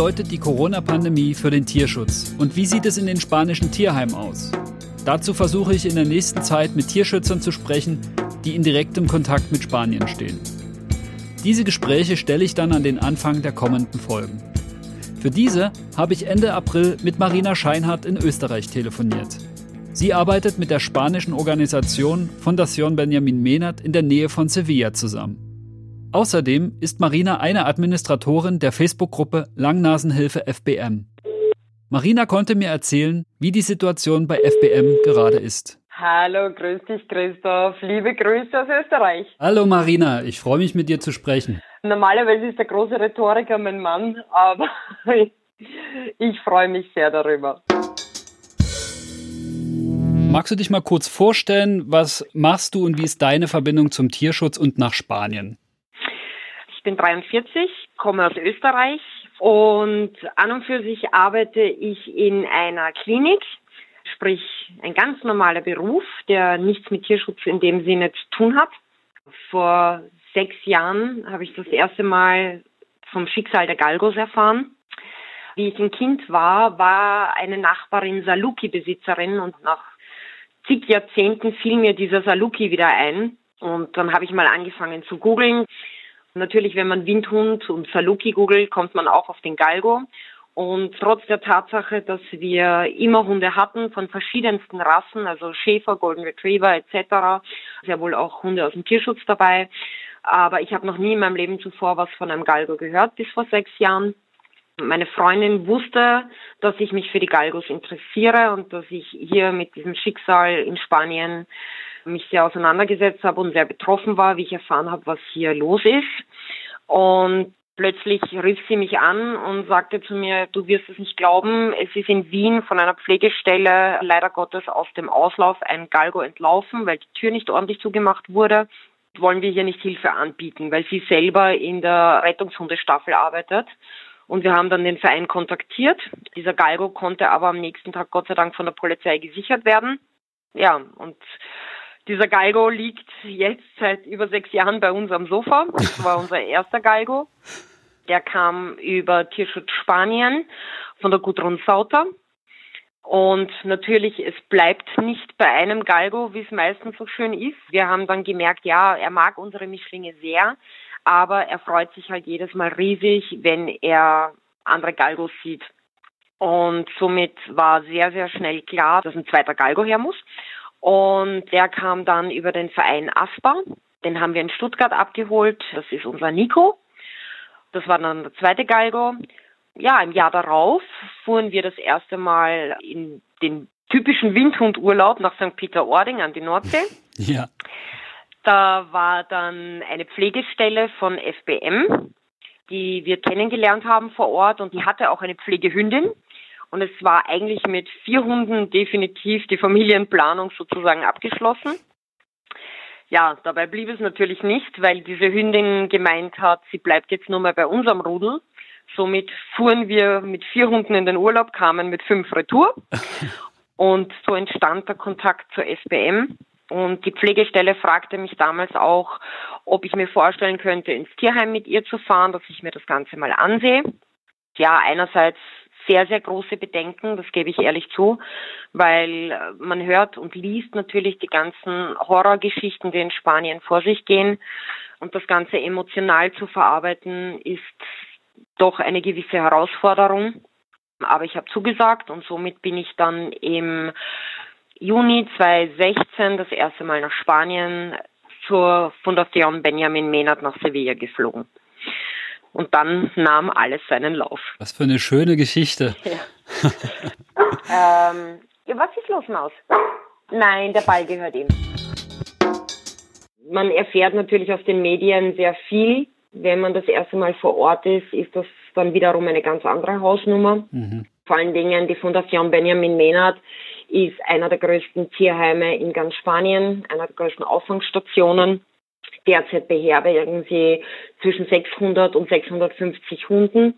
Bedeutet die Corona-Pandemie für den Tierschutz und wie sieht es in den spanischen Tierheimen aus? Dazu versuche ich in der nächsten Zeit mit Tierschützern zu sprechen, die in direktem Kontakt mit Spanien stehen. Diese Gespräche stelle ich dann an den Anfang der kommenden Folgen. Für diese habe ich Ende April mit Marina Scheinhardt in Österreich telefoniert. Sie arbeitet mit der spanischen Organisation Fundación Benjamin Menat in der Nähe von Sevilla zusammen. Außerdem ist Marina eine Administratorin der Facebook-Gruppe Langnasenhilfe FBM. Marina konnte mir erzählen, wie die Situation bei FBM gerade ist. Hallo, grüß dich Christoph. Liebe Grüße aus Österreich. Hallo Marina, ich freue mich mit dir zu sprechen. Normalerweise ist der große Rhetoriker mein Mann, aber ich freue mich sehr darüber. Magst du dich mal kurz vorstellen, was machst du und wie ist deine Verbindung zum Tierschutz und nach Spanien? Ich bin 43, komme aus Österreich und an und für sich arbeite ich in einer Klinik, sprich ein ganz normaler Beruf, der nichts mit Tierschutz in dem Sinne zu tun hat. Vor sechs Jahren habe ich das erste Mal vom Schicksal der Galgos erfahren. Wie ich ein Kind war, war eine Nachbarin Saluki-Besitzerin und nach zig Jahrzehnten fiel mir dieser Saluki wieder ein. Und dann habe ich mal angefangen zu googeln. Natürlich, wenn man Windhund und Saluki googelt, kommt man auch auf den Galgo. Und trotz der Tatsache, dass wir immer Hunde hatten von verschiedensten Rassen, also Schäfer, Golden Retriever etc., sehr wohl auch Hunde aus dem Tierschutz dabei. Aber ich habe noch nie in meinem Leben zuvor was von einem Galgo gehört, bis vor sechs Jahren. Meine Freundin wusste, dass ich mich für die Galgos interessiere und dass ich hier mit diesem Schicksal in Spanien mich sehr auseinandergesetzt habe und sehr betroffen war, wie ich erfahren habe, was hier los ist. Und plötzlich rief sie mich an und sagte zu mir, du wirst es nicht glauben, es ist in Wien von einer Pflegestelle leider Gottes aus dem Auslauf ein Galgo entlaufen, weil die Tür nicht ordentlich zugemacht wurde. Wollen wir hier nicht Hilfe anbieten, weil sie selber in der Rettungshundestaffel arbeitet. Und wir haben dann den Verein kontaktiert. Dieser Galgo konnte aber am nächsten Tag Gott sei Dank von der Polizei gesichert werden. Ja, und dieser Galgo liegt jetzt seit über sechs Jahren bei uns am Sofa. Das war unser erster Galgo. Der kam über Tierschutz Spanien von der Gudrun Sauter. Und natürlich, es bleibt nicht bei einem Galgo, wie es meistens so schön ist. Wir haben dann gemerkt, ja, er mag unsere Mischlinge sehr, aber er freut sich halt jedes Mal riesig, wenn er andere Galgos sieht. Und somit war sehr, sehr schnell klar, dass ein zweiter Galgo her muss. Und der kam dann über den Verein ASPA. Den haben wir in Stuttgart abgeholt. Das ist unser Nico. Das war dann der zweite Galgo. Ja, im Jahr darauf fuhren wir das erste Mal in den typischen Windhundurlaub nach St. Peter-Ording an die Nordsee. Ja. Da war dann eine Pflegestelle von FBM, die wir kennengelernt haben vor Ort und die hatte auch eine Pflegehündin. Und es war eigentlich mit vier Hunden definitiv die Familienplanung sozusagen abgeschlossen. Ja, dabei blieb es natürlich nicht, weil diese Hündin gemeint hat, sie bleibt jetzt nur mal bei unserem Rudel. Somit fuhren wir mit vier Hunden in den Urlaub, kamen mit fünf Retour. Und so entstand der Kontakt zur SBM. Und die Pflegestelle fragte mich damals auch, ob ich mir vorstellen könnte, ins Tierheim mit ihr zu fahren, dass ich mir das Ganze mal ansehe. Ja, einerseits sehr, sehr große Bedenken, das gebe ich ehrlich zu, weil äh, man hört und liest natürlich die ganzen Horrorgeschichten, die in Spanien vor sich gehen. Und das Ganze emotional zu verarbeiten, ist doch eine gewisse Herausforderung. Aber ich habe zugesagt und somit bin ich dann im Juni 2016 das erste Mal nach Spanien zur Fondation Benjamin Mehnert nach Sevilla geflogen. Und dann nahm alles seinen Lauf. Was für eine schöne Geschichte. Ja. ähm, was ist los, Maus? Nein, der Ball gehört ihm. Man erfährt natürlich aus den Medien sehr viel. Wenn man das erste Mal vor Ort ist, ist das dann wiederum eine ganz andere Hausnummer. Mhm. Vor allen Dingen die Fondation Benjamin Menard ist einer der größten Tierheime in ganz Spanien, einer der größten Auffangstationen. Derzeit beherbergen sie zwischen 600 und 650 Hunden.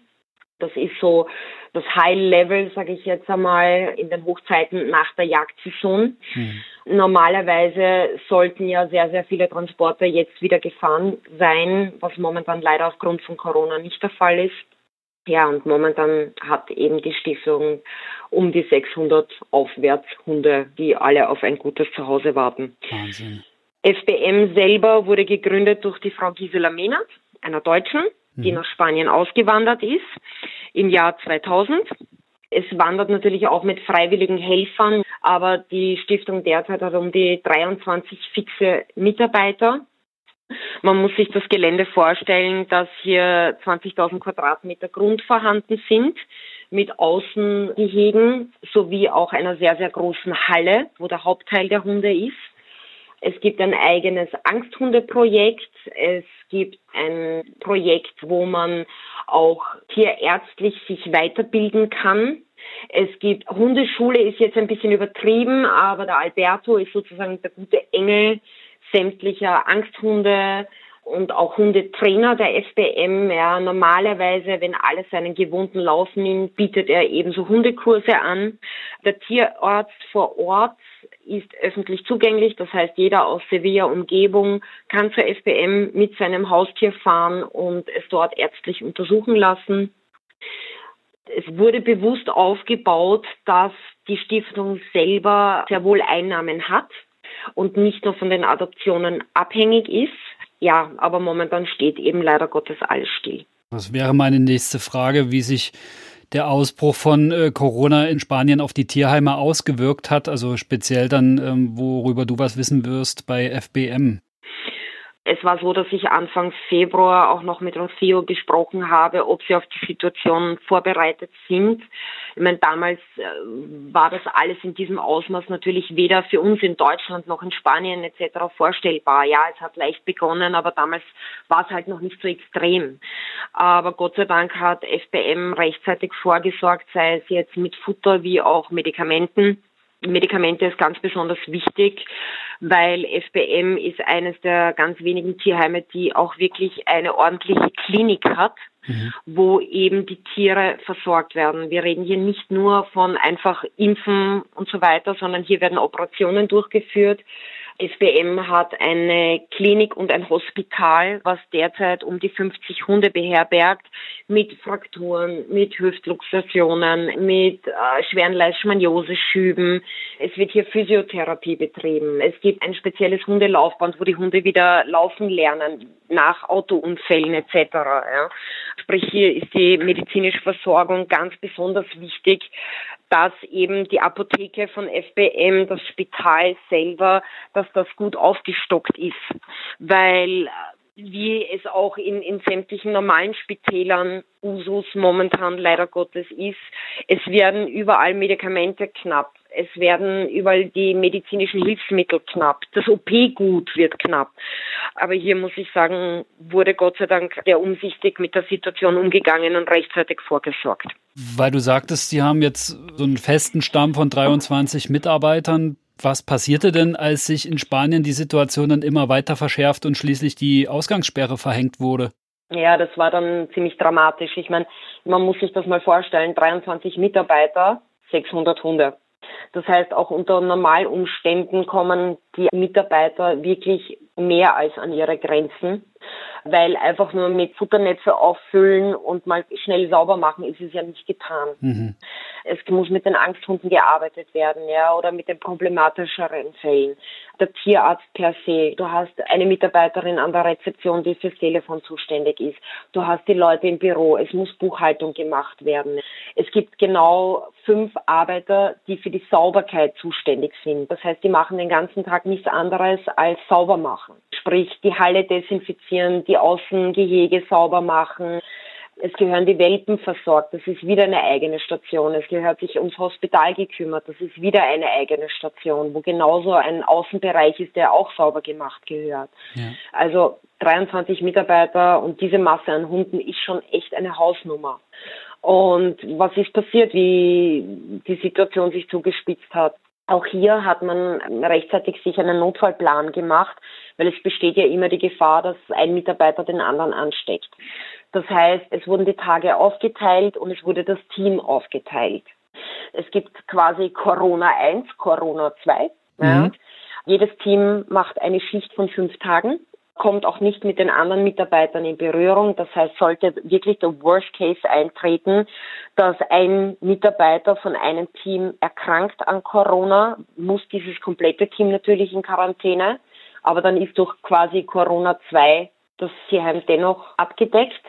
Das ist so das High Level, sage ich jetzt einmal, in den Hochzeiten nach der Jagdsaison. Mhm. Normalerweise sollten ja sehr, sehr viele Transporte jetzt wieder gefahren sein, was momentan leider aufgrund von Corona nicht der Fall ist. Ja, und momentan hat eben die Stiftung um die 600 Aufwärtshunde, die alle auf ein gutes Zuhause warten. Wahnsinn. FBM selber wurde gegründet durch die Frau Gisela Mehnert, einer Deutschen, die mhm. nach Spanien ausgewandert ist im Jahr 2000. Es wandert natürlich auch mit freiwilligen Helfern, aber die Stiftung derzeit hat um die 23 fixe Mitarbeiter. Man muss sich das Gelände vorstellen, dass hier 20.000 Quadratmeter Grund vorhanden sind mit Außengehegen sowie auch einer sehr, sehr großen Halle, wo der Hauptteil der Hunde ist. Es gibt ein eigenes Angsthundeprojekt. Es gibt ein Projekt, wo man auch tierärztlich sich weiterbilden kann. Es gibt Hundeschule, ist jetzt ein bisschen übertrieben, aber der Alberto ist sozusagen der gute Engel sämtlicher Angsthunde, und auch Hundetrainer der FBM. Ja, normalerweise, wenn alles seinen gewohnten Lauf nimmt, bietet er ebenso Hundekurse an. Der Tierarzt vor Ort ist öffentlich zugänglich. Das heißt, jeder aus Sevilla Umgebung kann zur FBM mit seinem Haustier fahren und es dort ärztlich untersuchen lassen. Es wurde bewusst aufgebaut, dass die Stiftung selber sehr wohl Einnahmen hat und nicht nur von den Adoptionen abhängig ist ja, aber momentan steht eben leider Gottes alles still. Das wäre meine nächste Frage, wie sich der Ausbruch von äh, Corona in Spanien auf die Tierheime ausgewirkt hat, also speziell dann, ähm, worüber du was wissen wirst bei FBM. Es war so, dass ich Anfang Februar auch noch mit Rocio gesprochen habe, ob sie auf die Situation vorbereitet sind. Ich meine, damals äh, war das alles in diesem Ausmaß natürlich weder für uns in Deutschland noch in Spanien etc. vorstellbar. Ja, es hat leicht begonnen, aber damals war es halt noch nicht so extrem. Aber Gott sei Dank hat FBM rechtzeitig vorgesorgt, sei es jetzt mit Futter wie auch Medikamenten Medikamente ist ganz besonders wichtig, weil FBM ist eines der ganz wenigen Tierheime, die auch wirklich eine ordentliche Klinik hat, mhm. wo eben die Tiere versorgt werden. Wir reden hier nicht nur von einfach Impfen und so weiter, sondern hier werden Operationen durchgeführt. SBM hat eine Klinik und ein Hospital, was derzeit um die 50 Hunde beherbergt, mit Frakturen, mit Hüftluxationen, mit äh, schweren Leishmaniose-Schüben. Es wird hier Physiotherapie betrieben. Es gibt ein spezielles Hundelaufband, wo die Hunde wieder laufen lernen nach Autounfällen etc. Ja. Sprich, hier ist die medizinische Versorgung ganz besonders wichtig, dass eben die Apotheke von FBM, das Spital selber, dass das gut aufgestockt ist, weil wie es auch in, in sämtlichen normalen Spitälern Usus momentan leider Gottes ist. Es werden überall Medikamente knapp. Es werden überall die medizinischen Hilfsmittel knapp. Das OP-Gut wird knapp. Aber hier muss ich sagen, wurde Gott sei Dank sehr umsichtig mit der Situation umgegangen und rechtzeitig vorgesorgt. Weil du sagtest, Sie haben jetzt so einen festen Stamm von 23 Mitarbeitern. Was passierte denn, als sich in Spanien die Situation dann immer weiter verschärft und schließlich die Ausgangssperre verhängt wurde? Ja, das war dann ziemlich dramatisch. Ich meine, man muss sich das mal vorstellen, 23 Mitarbeiter, 600 Hunde. Das heißt, auch unter Normalumständen kommen die Mitarbeiter wirklich mehr als an ihre Grenzen weil einfach nur mit Futternetze auffüllen und mal schnell sauber machen ist es ja nicht getan. Mhm. Es muss mit den Angsthunden gearbeitet werden, ja, oder mit den problematischeren Fällen. Der Tierarzt per se. Du hast eine Mitarbeiterin an der Rezeption, die fürs Telefon zuständig ist. Du hast die Leute im Büro. Es muss Buchhaltung gemacht werden. Es gibt genau fünf Arbeiter, die für die Sauberkeit zuständig sind. Das heißt, die machen den ganzen Tag nichts anderes als sauber machen. Sprich die Halle desinfizieren, die Außengehege sauber machen. Es gehören die Welpen versorgt, das ist wieder eine eigene Station. Es gehört sich ums Hospital gekümmert, das ist wieder eine eigene Station, wo genauso ein Außenbereich ist, der auch sauber gemacht gehört. Ja. Also 23 Mitarbeiter und diese Masse an Hunden ist schon echt eine Hausnummer. Und was ist passiert, wie die Situation sich zugespitzt hat? Auch hier hat man rechtzeitig sich einen Notfallplan gemacht, weil es besteht ja immer die Gefahr, dass ein Mitarbeiter den anderen ansteckt. Das heißt, es wurden die Tage aufgeteilt und es wurde das Team aufgeteilt. Es gibt quasi Corona 1, Corona 2. Mhm. Ja. Jedes Team macht eine Schicht von fünf Tagen kommt auch nicht mit den anderen Mitarbeitern in Berührung. Das heißt, sollte wirklich der Worst Case eintreten, dass ein Mitarbeiter von einem Team erkrankt an Corona, muss dieses komplette Team natürlich in Quarantäne. Aber dann ist durch quasi Corona 2 das Tierheim dennoch abgedeckt.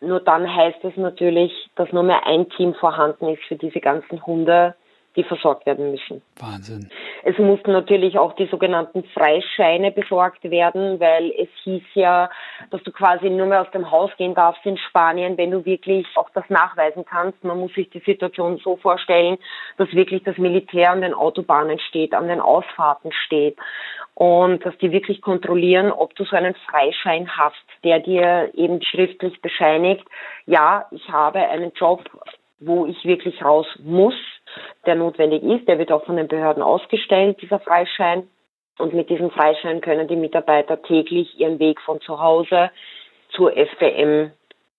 Nur dann heißt es natürlich, dass nur mehr ein Team vorhanden ist für diese ganzen Hunde, die versorgt werden müssen. Wahnsinn. Es mussten natürlich auch die sogenannten Freischeine besorgt werden, weil es hieß ja, dass du quasi nur mehr aus dem Haus gehen darfst in Spanien, wenn du wirklich auch das nachweisen kannst. Man muss sich die Situation so vorstellen, dass wirklich das Militär an den Autobahnen steht, an den Ausfahrten steht und dass die wirklich kontrollieren, ob du so einen Freischein hast, der dir eben schriftlich bescheinigt, ja, ich habe einen Job, wo ich wirklich raus muss der notwendig ist. Der wird auch von den Behörden ausgestellt, dieser Freischein. Und mit diesem Freischein können die Mitarbeiter täglich ihren Weg von zu Hause zur FBM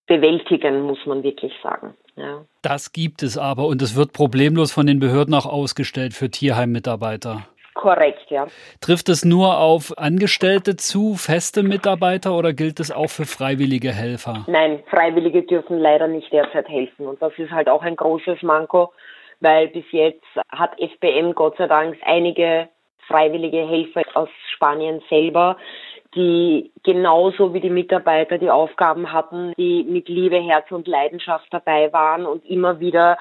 bewältigen, muss man wirklich sagen. Ja. Das gibt es aber und es wird problemlos von den Behörden auch ausgestellt für Tierheimmitarbeiter. Korrekt, ja. Trifft es nur auf Angestellte zu, feste Mitarbeiter oder gilt es auch für freiwillige Helfer? Nein, Freiwillige dürfen leider nicht derzeit helfen und das ist halt auch ein großes Manko weil bis jetzt hat FBM Gott sei Dank einige freiwillige Helfer aus Spanien selber, die genauso wie die Mitarbeiter die Aufgaben hatten, die mit Liebe, Herz und Leidenschaft dabei waren und immer wieder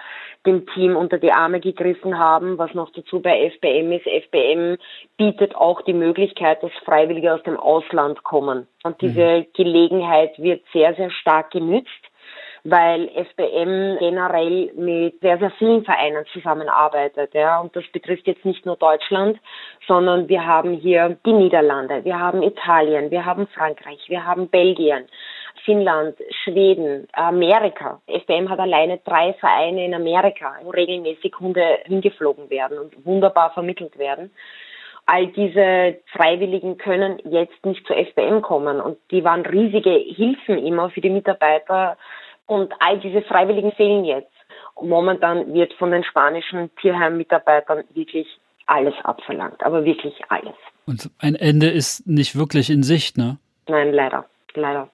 dem Team unter die Arme gegriffen haben. Was noch dazu bei FBM ist, FBM bietet auch die Möglichkeit, dass Freiwillige aus dem Ausland kommen. Und diese mhm. Gelegenheit wird sehr, sehr stark genützt weil FBM generell mit sehr, sehr vielen Vereinen zusammenarbeitet. Ja. Und das betrifft jetzt nicht nur Deutschland, sondern wir haben hier die Niederlande, wir haben Italien, wir haben Frankreich, wir haben Belgien. Finnland, Schweden, Amerika. FBM hat alleine drei Vereine in Amerika, wo regelmäßig Hunde hingeflogen werden und wunderbar vermittelt werden all diese Freiwilligen können jetzt nicht zur FBM kommen und die waren riesige Hilfen immer für die Mitarbeiter und all diese Freiwilligen fehlen jetzt. Und momentan wird von den spanischen Tierheim-Mitarbeitern wirklich alles abverlangt, aber wirklich alles. Und ein Ende ist nicht wirklich in Sicht, ne? Nein, leider, leider.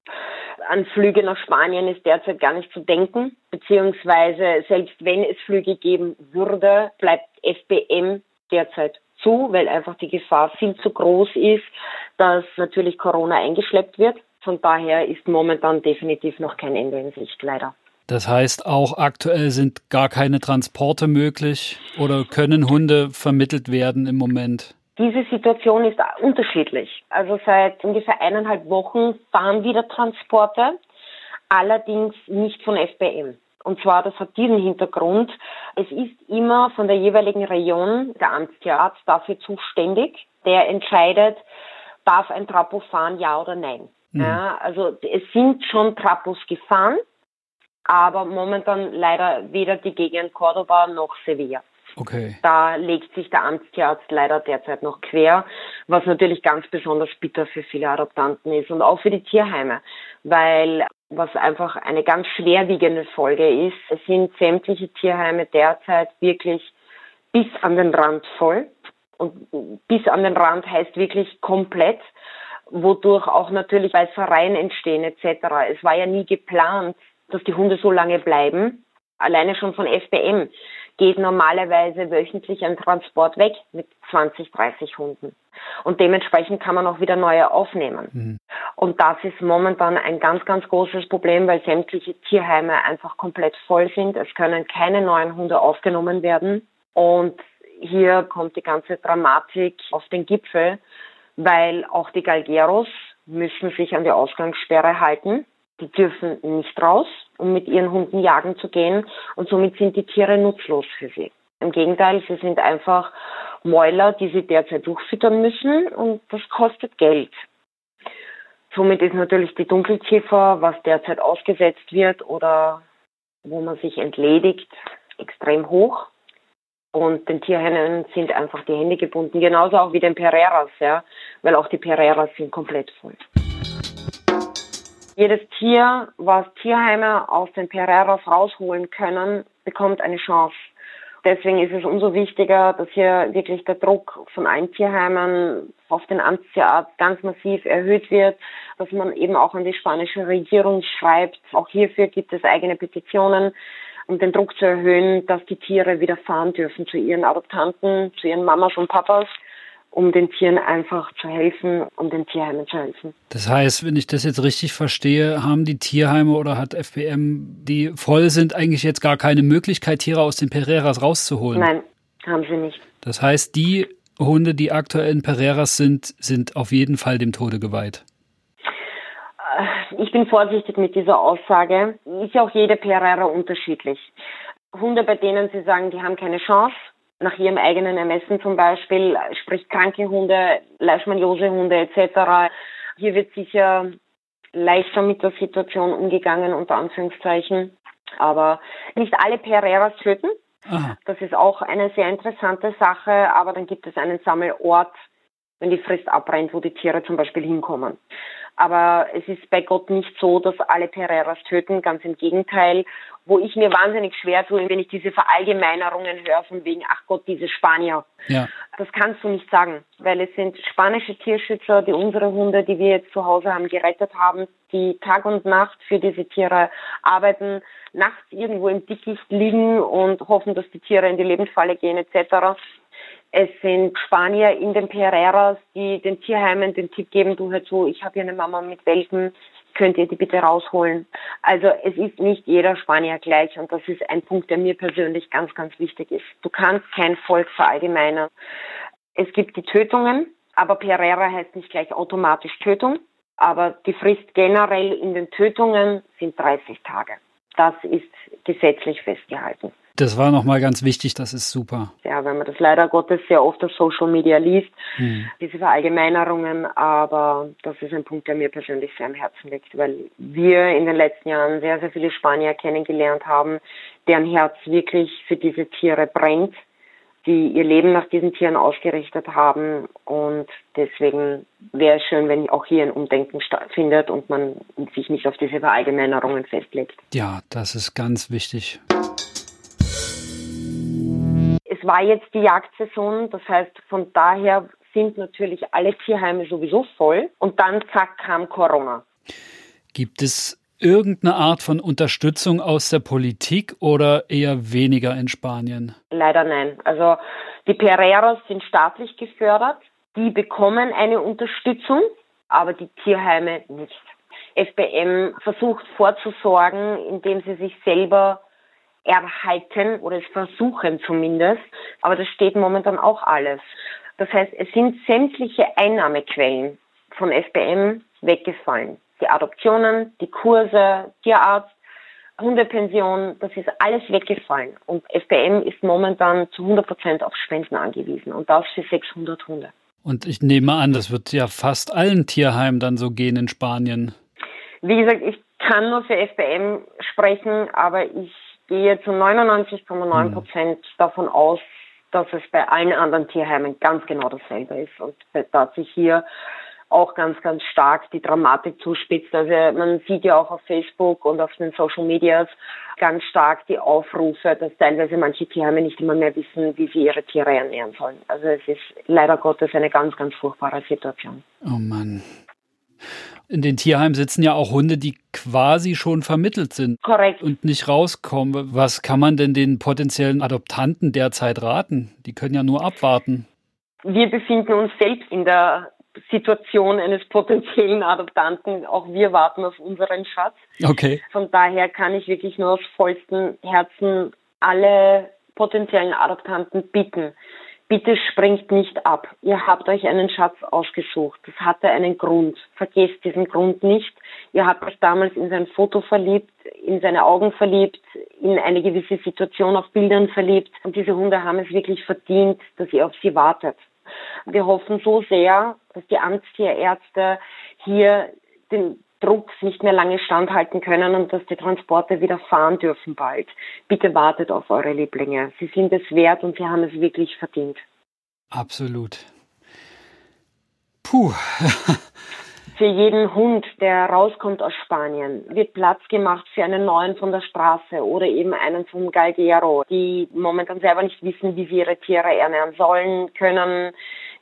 An Flüge nach Spanien ist derzeit gar nicht zu denken, beziehungsweise selbst wenn es Flüge geben würde, bleibt FBM derzeit zu, weil einfach die Gefahr viel zu groß ist, dass natürlich Corona eingeschleppt wird. Von daher ist momentan definitiv noch kein Ende in Sicht, leider. Das heißt, auch aktuell sind gar keine Transporte möglich oder können Hunde vermittelt werden im Moment? Diese Situation ist unterschiedlich. Also seit ungefähr eineinhalb Wochen fahren wieder Transporte, allerdings nicht von FBM. Und zwar, das hat diesen Hintergrund. Es ist immer von der jeweiligen Region der Amtstierarzt dafür zuständig, der entscheidet, darf ein Trapo fahren, ja oder nein. Mhm. Ja, also es sind schon Trapos gefahren, aber momentan leider weder die Gegend Cordoba noch Sevilla. Okay. Da legt sich der Amtstierarzt leider derzeit noch quer, was natürlich ganz besonders bitter für viele Adoptanten ist und auch für die Tierheime, weil was einfach eine ganz schwerwiegende Folge ist, es sind sämtliche Tierheime derzeit wirklich bis an den Rand voll. Und bis an den Rand heißt wirklich komplett wodurch auch natürlich Beißereien entstehen etc. Es war ja nie geplant, dass die Hunde so lange bleiben. Alleine schon von FBM geht normalerweise wöchentlich ein Transport weg mit 20, 30 Hunden. Und dementsprechend kann man auch wieder neue aufnehmen. Mhm. Und das ist momentan ein ganz, ganz großes Problem, weil sämtliche Tierheime einfach komplett voll sind. Es können keine neuen Hunde aufgenommen werden. Und hier kommt die ganze Dramatik auf den Gipfel, weil auch die Galgeros müssen sich an die Ausgangssperre halten. Die dürfen nicht raus, um mit ihren Hunden jagen zu gehen und somit sind die Tiere nutzlos für sie. Im Gegenteil, sie sind einfach Mäuler, die sie derzeit durchfüttern müssen und das kostet Geld. Somit ist natürlich die Dunkelziffer, was derzeit ausgesetzt wird oder wo man sich entledigt, extrem hoch. Und den Tierhennen sind einfach die Hände gebunden, genauso auch wie den Pereiras, ja, weil auch die Pereiras sind komplett voll. Jedes Tier, was Tierheime aus den Pereiras rausholen können, bekommt eine Chance. Deswegen ist es umso wichtiger, dass hier wirklich der Druck von allen Tierheimen auf den Amtstierarzt ganz massiv erhöht wird, dass man eben auch an die spanische Regierung schreibt. Auch hierfür gibt es eigene Petitionen, um den Druck zu erhöhen, dass die Tiere wieder fahren dürfen zu ihren Adoptanten, zu ihren Mamas und Papas um den Tieren einfach zu helfen, um den Tierheimen zu helfen. Das heißt, wenn ich das jetzt richtig verstehe, haben die Tierheime oder hat FPM, die voll sind, eigentlich jetzt gar keine Möglichkeit, Tiere aus den Pereiras rauszuholen? Nein, haben sie nicht. Das heißt, die Hunde, die aktuell in Pereiras sind, sind auf jeden Fall dem Tode geweiht. Äh, ich bin vorsichtig mit dieser Aussage. Ist ja auch jede Pereira unterschiedlich. Hunde, bei denen Sie sagen, die haben keine Chance, nach ihrem eigenen Ermessen zum Beispiel, sprich kranke Hunde, Leishmaniose-Hunde etc. Hier wird sicher leichter mit der Situation umgegangen, unter Anführungszeichen. Aber nicht alle Pereiras töten. Aha. Das ist auch eine sehr interessante Sache, aber dann gibt es einen Sammelort, wenn die Frist abbrennt, wo die Tiere zum Beispiel hinkommen. Aber es ist bei Gott nicht so, dass alle Pereiras töten, ganz im Gegenteil. Wo ich mir wahnsinnig schwer tue, wenn ich diese Verallgemeinerungen höre, von wegen, ach Gott, diese Spanier. Ja. Das kannst du nicht sagen, weil es sind spanische Tierschützer, die unsere Hunde, die wir jetzt zu Hause haben, gerettet haben, die Tag und Nacht für diese Tiere arbeiten, nachts irgendwo im Dickicht liegen und hoffen, dass die Tiere in die Lebensfalle gehen etc. Es sind Spanier in den Pereiras, die den Tierheimen den Tipp geben, du hör zu, ich habe hier eine Mama mit Welpen, könnt ihr die bitte rausholen. Also es ist nicht jeder Spanier gleich und das ist ein Punkt, der mir persönlich ganz, ganz wichtig ist. Du kannst kein Volk verallgemeinern. Es gibt die Tötungen, aber Pereira heißt nicht gleich automatisch Tötung, aber die Frist generell in den Tötungen sind 30 Tage. Das ist gesetzlich festgehalten. Das war nochmal ganz wichtig, das ist super. Ja, wenn man das leider Gottes sehr oft auf Social Media liest, hm. diese Verallgemeinerungen, aber das ist ein Punkt, der mir persönlich sehr am Herzen liegt, weil wir in den letzten Jahren sehr, sehr viele Spanier kennengelernt haben, deren Herz wirklich für diese Tiere brennt, die ihr Leben nach diesen Tieren ausgerichtet haben und deswegen wäre es schön, wenn auch hier ein Umdenken stattfindet und man sich nicht auf diese Verallgemeinerungen festlegt. Ja, das ist ganz wichtig war jetzt die Jagdsaison, das heißt von daher sind natürlich alle Tierheime sowieso voll und dann zack kam Corona. Gibt es irgendeine Art von Unterstützung aus der Politik oder eher weniger in Spanien? Leider nein. Also die Pereiras sind staatlich gefördert, die bekommen eine Unterstützung, aber die Tierheime nicht. FBM versucht vorzusorgen, indem sie sich selber erhalten oder es versuchen zumindest. Aber das steht momentan auch alles. Das heißt, es sind sämtliche Einnahmequellen von SBM weggefallen. Die Adoptionen, die Kurse, Tierarzt, Hundepension, das ist alles weggefallen. Und FBM ist momentan zu 100 Prozent auf Spenden angewiesen und das für 600 Hunde. Und ich nehme an, das wird ja fast allen Tierheimen dann so gehen in Spanien. Wie gesagt, ich kann nur für FBM sprechen, aber ich gehe zu 99,9 Prozent mhm. davon aus, dass es bei allen anderen Tierheimen ganz genau dasselbe ist und dass sich hier auch ganz, ganz stark die Dramatik zuspitzt. Also man sieht ja auch auf Facebook und auf den Social Medias ganz stark die Aufrufe, dass teilweise manche Tierheime nicht immer mehr wissen, wie sie ihre Tiere ernähren sollen. Also es ist leider Gottes eine ganz, ganz furchtbare Situation. Oh Mann. In den Tierheimen sitzen ja auch Hunde, die quasi schon vermittelt sind. Korrekt. Und nicht rauskommen. Was kann man denn den potenziellen Adoptanten derzeit raten? Die können ja nur abwarten. Wir befinden uns selbst in der Situation eines potenziellen Adoptanten. Auch wir warten auf unseren Schatz. Okay. Von daher kann ich wirklich nur aus vollstem Herzen alle potenziellen Adoptanten bitten, Bitte springt nicht ab. Ihr habt euch einen Schatz ausgesucht. Das hatte einen Grund. Vergesst diesen Grund nicht. Ihr habt euch damals in sein Foto verliebt, in seine Augen verliebt, in eine gewisse Situation auf Bildern verliebt. Und diese Hunde haben es wirklich verdient, dass ihr auf sie wartet. Wir hoffen so sehr, dass die Amtstierärzte hier den Druck nicht mehr lange standhalten können und dass die Transporte wieder fahren dürfen bald. Bitte wartet auf eure Lieblinge. Sie sind es wert und sie haben es wirklich verdient. Absolut. Puh. für jeden Hund, der rauskommt aus Spanien, wird Platz gemacht für einen neuen von der Straße oder eben einen vom Galgero, die momentan selber nicht wissen, wie sie ihre Tiere ernähren sollen, können,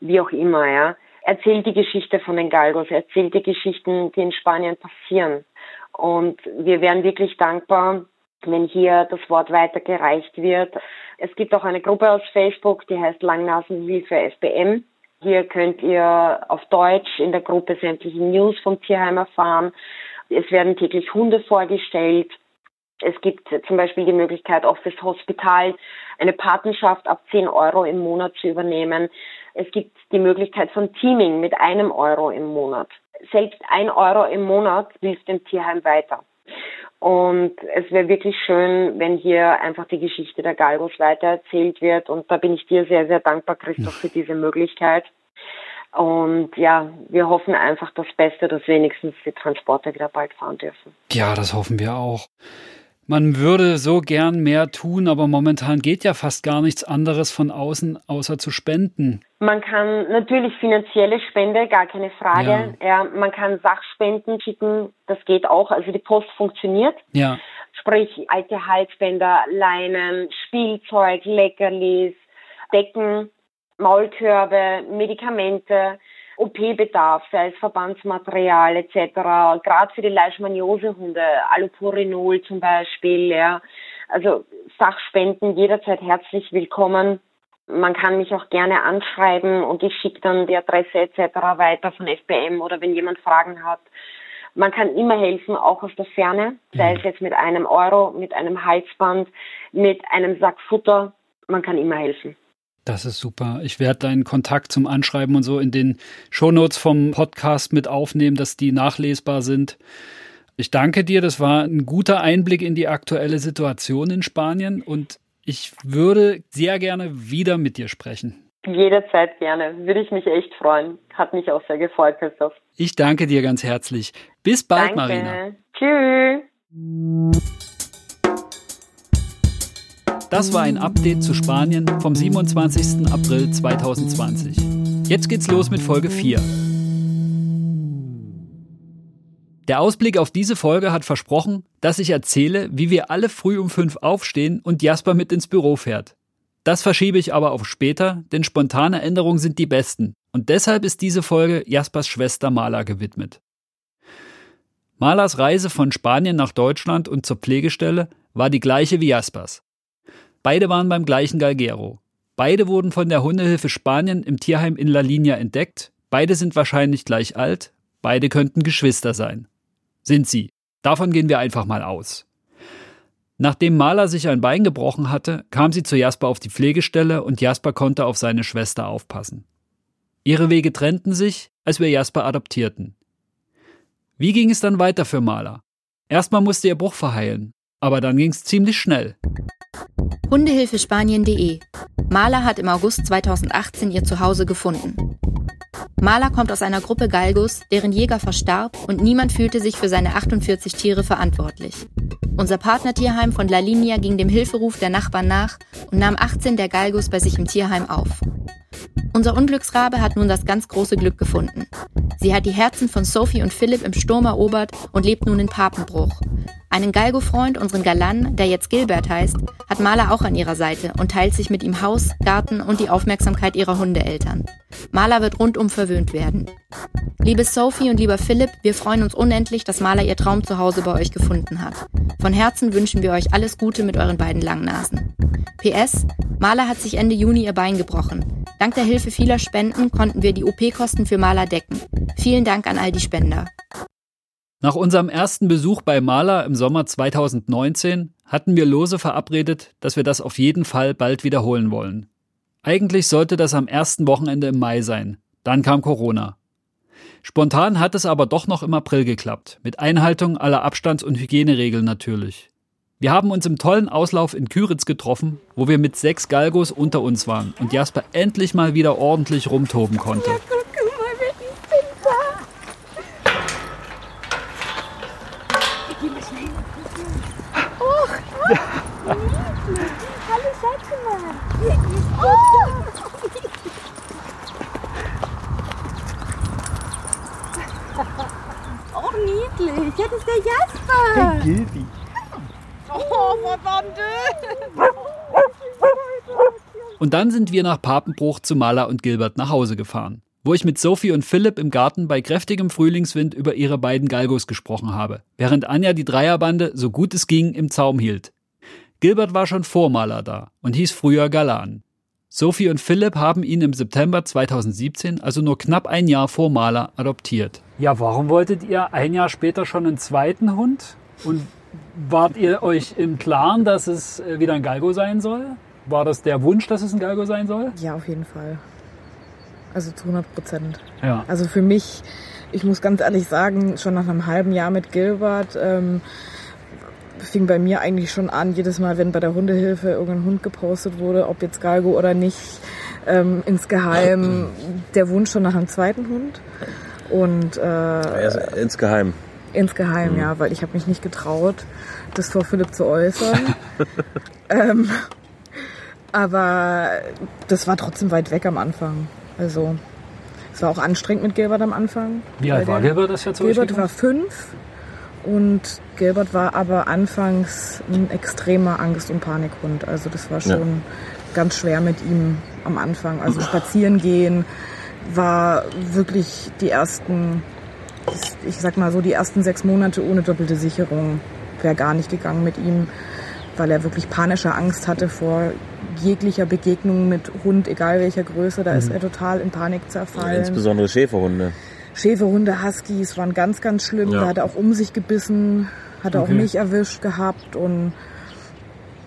wie auch immer, ja erzählt die Geschichte von den Galgos, erzählt die Geschichten, die in Spanien passieren. Und wir wären wirklich dankbar, wenn hier das Wort weitergereicht wird. Es gibt auch eine Gruppe aus Facebook, die heißt Langnasenhilfe SBM. Hier könnt ihr auf Deutsch in der Gruppe sämtliche News vom Tierheim erfahren. Es werden täglich Hunde vorgestellt. Es gibt zum Beispiel die Möglichkeit, auch fürs Hospital eine Patenschaft ab 10 Euro im Monat zu übernehmen. Es gibt die Möglichkeit von Teaming mit einem Euro im Monat. Selbst ein Euro im Monat hilft dem Tierheim weiter. Und es wäre wirklich schön, wenn hier einfach die Geschichte der Galgos weitererzählt wird. Und da bin ich dir sehr, sehr dankbar, Christoph, für diese Möglichkeit. Und ja, wir hoffen einfach das Beste, dass wenigstens die Transporte wieder bald fahren dürfen. Ja, das hoffen wir auch. Man würde so gern mehr tun, aber momentan geht ja fast gar nichts anderes von außen, außer zu spenden. Man kann natürlich finanzielle Spende, gar keine Frage. Ja. ja. man kann Sachspenden schicken, das geht auch. Also die Post funktioniert. Ja. Sprich, alte Halsbänder, Leinen, Spielzeug, Leckerlis, Decken, Maulkörbe, Medikamente. OP-Bedarf, sei es Verbandsmaterial etc. Gerade für die Leishmaniosehunde, Allopurinol zum Beispiel, ja. Also Sachspenden jederzeit herzlich willkommen. Man kann mich auch gerne anschreiben und ich schicke dann die Adresse etc. weiter von FBM oder wenn jemand Fragen hat. Man kann immer helfen, auch aus der Ferne, sei es mhm. jetzt mit einem Euro, mit einem Halsband, mit einem Sack Futter. Man kann immer helfen. Das ist super. Ich werde deinen Kontakt zum Anschreiben und so in den Shownotes vom Podcast mit aufnehmen, dass die nachlesbar sind. Ich danke dir. Das war ein guter Einblick in die aktuelle Situation in Spanien und ich würde sehr gerne wieder mit dir sprechen. Jederzeit gerne. Würde ich mich echt freuen. Hat mich auch sehr gefreut, Christoph. Ich danke dir ganz herzlich. Bis bald, danke. Marina. Tschüss. Das war ein Update zu Spanien vom 27. April 2020. Jetzt geht's los mit Folge 4. Der Ausblick auf diese Folge hat versprochen, dass ich erzähle, wie wir alle früh um 5 aufstehen und Jasper mit ins Büro fährt. Das verschiebe ich aber auf später, denn spontane Änderungen sind die besten. Und deshalb ist diese Folge Jaspers Schwester Mala gewidmet. Malas Reise von Spanien nach Deutschland und zur Pflegestelle war die gleiche wie Jaspers. Beide waren beim gleichen Galgero. Beide wurden von der Hundehilfe Spanien im Tierheim in La Linea entdeckt. Beide sind wahrscheinlich gleich alt. Beide könnten Geschwister sein. Sind sie. Davon gehen wir einfach mal aus. Nachdem Maler sich ein Bein gebrochen hatte, kam sie zu Jasper auf die Pflegestelle und Jasper konnte auf seine Schwester aufpassen. Ihre Wege trennten sich, als wir Jasper adoptierten. Wie ging es dann weiter für Maler? Erstmal musste ihr Bruch verheilen, aber dann ging es ziemlich schnell. Hundehilfespanien.de Mala hat im August 2018 ihr Zuhause gefunden. Mala kommt aus einer Gruppe Galgos, deren Jäger verstarb und niemand fühlte sich für seine 48 Tiere verantwortlich. Unser Partnertierheim von La Linea ging dem Hilferuf der Nachbarn nach und nahm 18 der Galgos bei sich im Tierheim auf. Unser Unglücksrabe hat nun das ganz große Glück gefunden. Sie hat die Herzen von Sophie und Philipp im Sturm erobert und lebt nun in Papenbruch. Einen Galgo-Freund, unseren Galan, der jetzt Gilbert heißt, hat Marla auch an ihrer Seite und teilt sich mit ihm Haus, Garten und die Aufmerksamkeit ihrer Hundeeltern. Marla wird rundum verwöhnt werden. Liebe Sophie und lieber Philipp, wir freuen uns unendlich, dass Marla ihr Traum zu Hause bei euch gefunden hat. Von Herzen wünschen wir euch alles Gute mit euren beiden Langnasen. PS, Marla hat sich Ende Juni ihr Bein gebrochen. Dank der Hilfe vieler Spenden konnten wir die OP-Kosten für Marla decken. Vielen Dank an all die Spender. Nach unserem ersten Besuch bei Maler im Sommer 2019 hatten wir lose verabredet, dass wir das auf jeden Fall bald wiederholen wollen. Eigentlich sollte das am ersten Wochenende im Mai sein. Dann kam Corona. Spontan hat es aber doch noch im April geklappt, mit Einhaltung aller Abstands- und Hygieneregeln natürlich. Wir haben uns im tollen Auslauf in Küritz getroffen, wo wir mit sechs Galgos unter uns waren und Jasper endlich mal wieder ordentlich rumtoben konnte. Ja, guck mal, wer sind da? Geh mal schnell. Oh, oh. Hallo, Schatz mal. Oh. Oh, niedlich. Ja, das ist der Jasper. Hey, Gildi. Oh, verdammte. Und dann sind wir nach Papenbruch zu Mala und Gilbert nach Hause gefahren, wo ich mit Sophie und Philipp im Garten bei kräftigem Frühlingswind über ihre beiden Galgos gesprochen habe, während Anja die Dreierbande so gut es ging im Zaum hielt. Gilbert war schon vor Mala da und hieß früher Galan. Sophie und Philipp haben ihn im September 2017, also nur knapp ein Jahr vor Maler, adoptiert. Ja, warum wolltet ihr ein Jahr später schon einen zweiten Hund? Und wart ihr euch im Klaren, dass es äh, wieder ein Galgo sein soll? War das der Wunsch, dass es ein Galgo sein soll? Ja, auf jeden Fall. Also zu 100 Prozent. Ja. Also für mich, ich muss ganz ehrlich sagen, schon nach einem halben Jahr mit Gilbert ähm, fing bei mir eigentlich schon an, jedes Mal, wenn bei der Hundehilfe irgendein Hund gepostet wurde, ob jetzt Galgo oder nicht, ähm, insgeheim der Wunsch schon nach einem zweiten Hund. Und äh, also insgeheim. Insgeheim, mhm. ja, weil ich habe mich nicht getraut, das vor Philipp zu äußern. ähm, aber das war trotzdem weit weg am Anfang. Also es war auch anstrengend mit Gilbert am Anfang. Wie alt war Gilbert das jetzt? Gilbert war fünf und Gilbert war aber anfangs ein extremer Angst- und Panikhund. Also das war schon ja. ganz schwer mit ihm am Anfang. Also spazieren gehen war wirklich die ersten, ich sag mal so, die ersten sechs Monate ohne doppelte Sicherung wäre gar nicht gegangen mit ihm, weil er wirklich panische Angst hatte vor jeglicher Begegnung mit Hund, egal welcher Größe. Da mhm. ist er total in Panik zerfallen. Insbesondere Schäferhunde. Schäferhunde, Huskies waren ganz, ganz schlimm. Ja. Da hat er auch um sich gebissen, hat er okay. auch mich erwischt gehabt und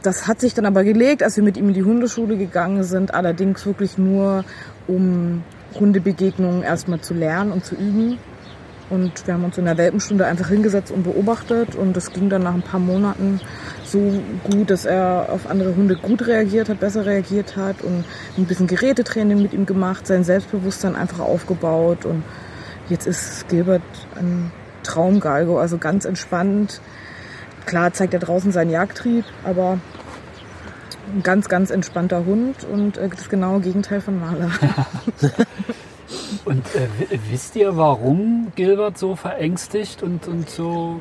das hat sich dann aber gelegt, als wir mit ihm in die Hundeschule gegangen sind, allerdings wirklich nur, um Hundebegegnungen erstmal zu lernen und zu üben. Und wir haben uns in der Welpenstunde einfach hingesetzt und beobachtet und das ging dann nach ein paar Monaten so gut, dass er auf andere Hunde gut reagiert hat, besser reagiert hat und ein bisschen Gerätetraining mit ihm gemacht, sein Selbstbewusstsein einfach aufgebaut und Jetzt ist Gilbert ein Traumgalgo, also ganz entspannt. Klar zeigt er draußen seinen Jagdtrieb, aber ein ganz, ganz entspannter Hund und äh, das genaue Gegenteil von Maler. und äh, wisst ihr, warum Gilbert so verängstigt und, und so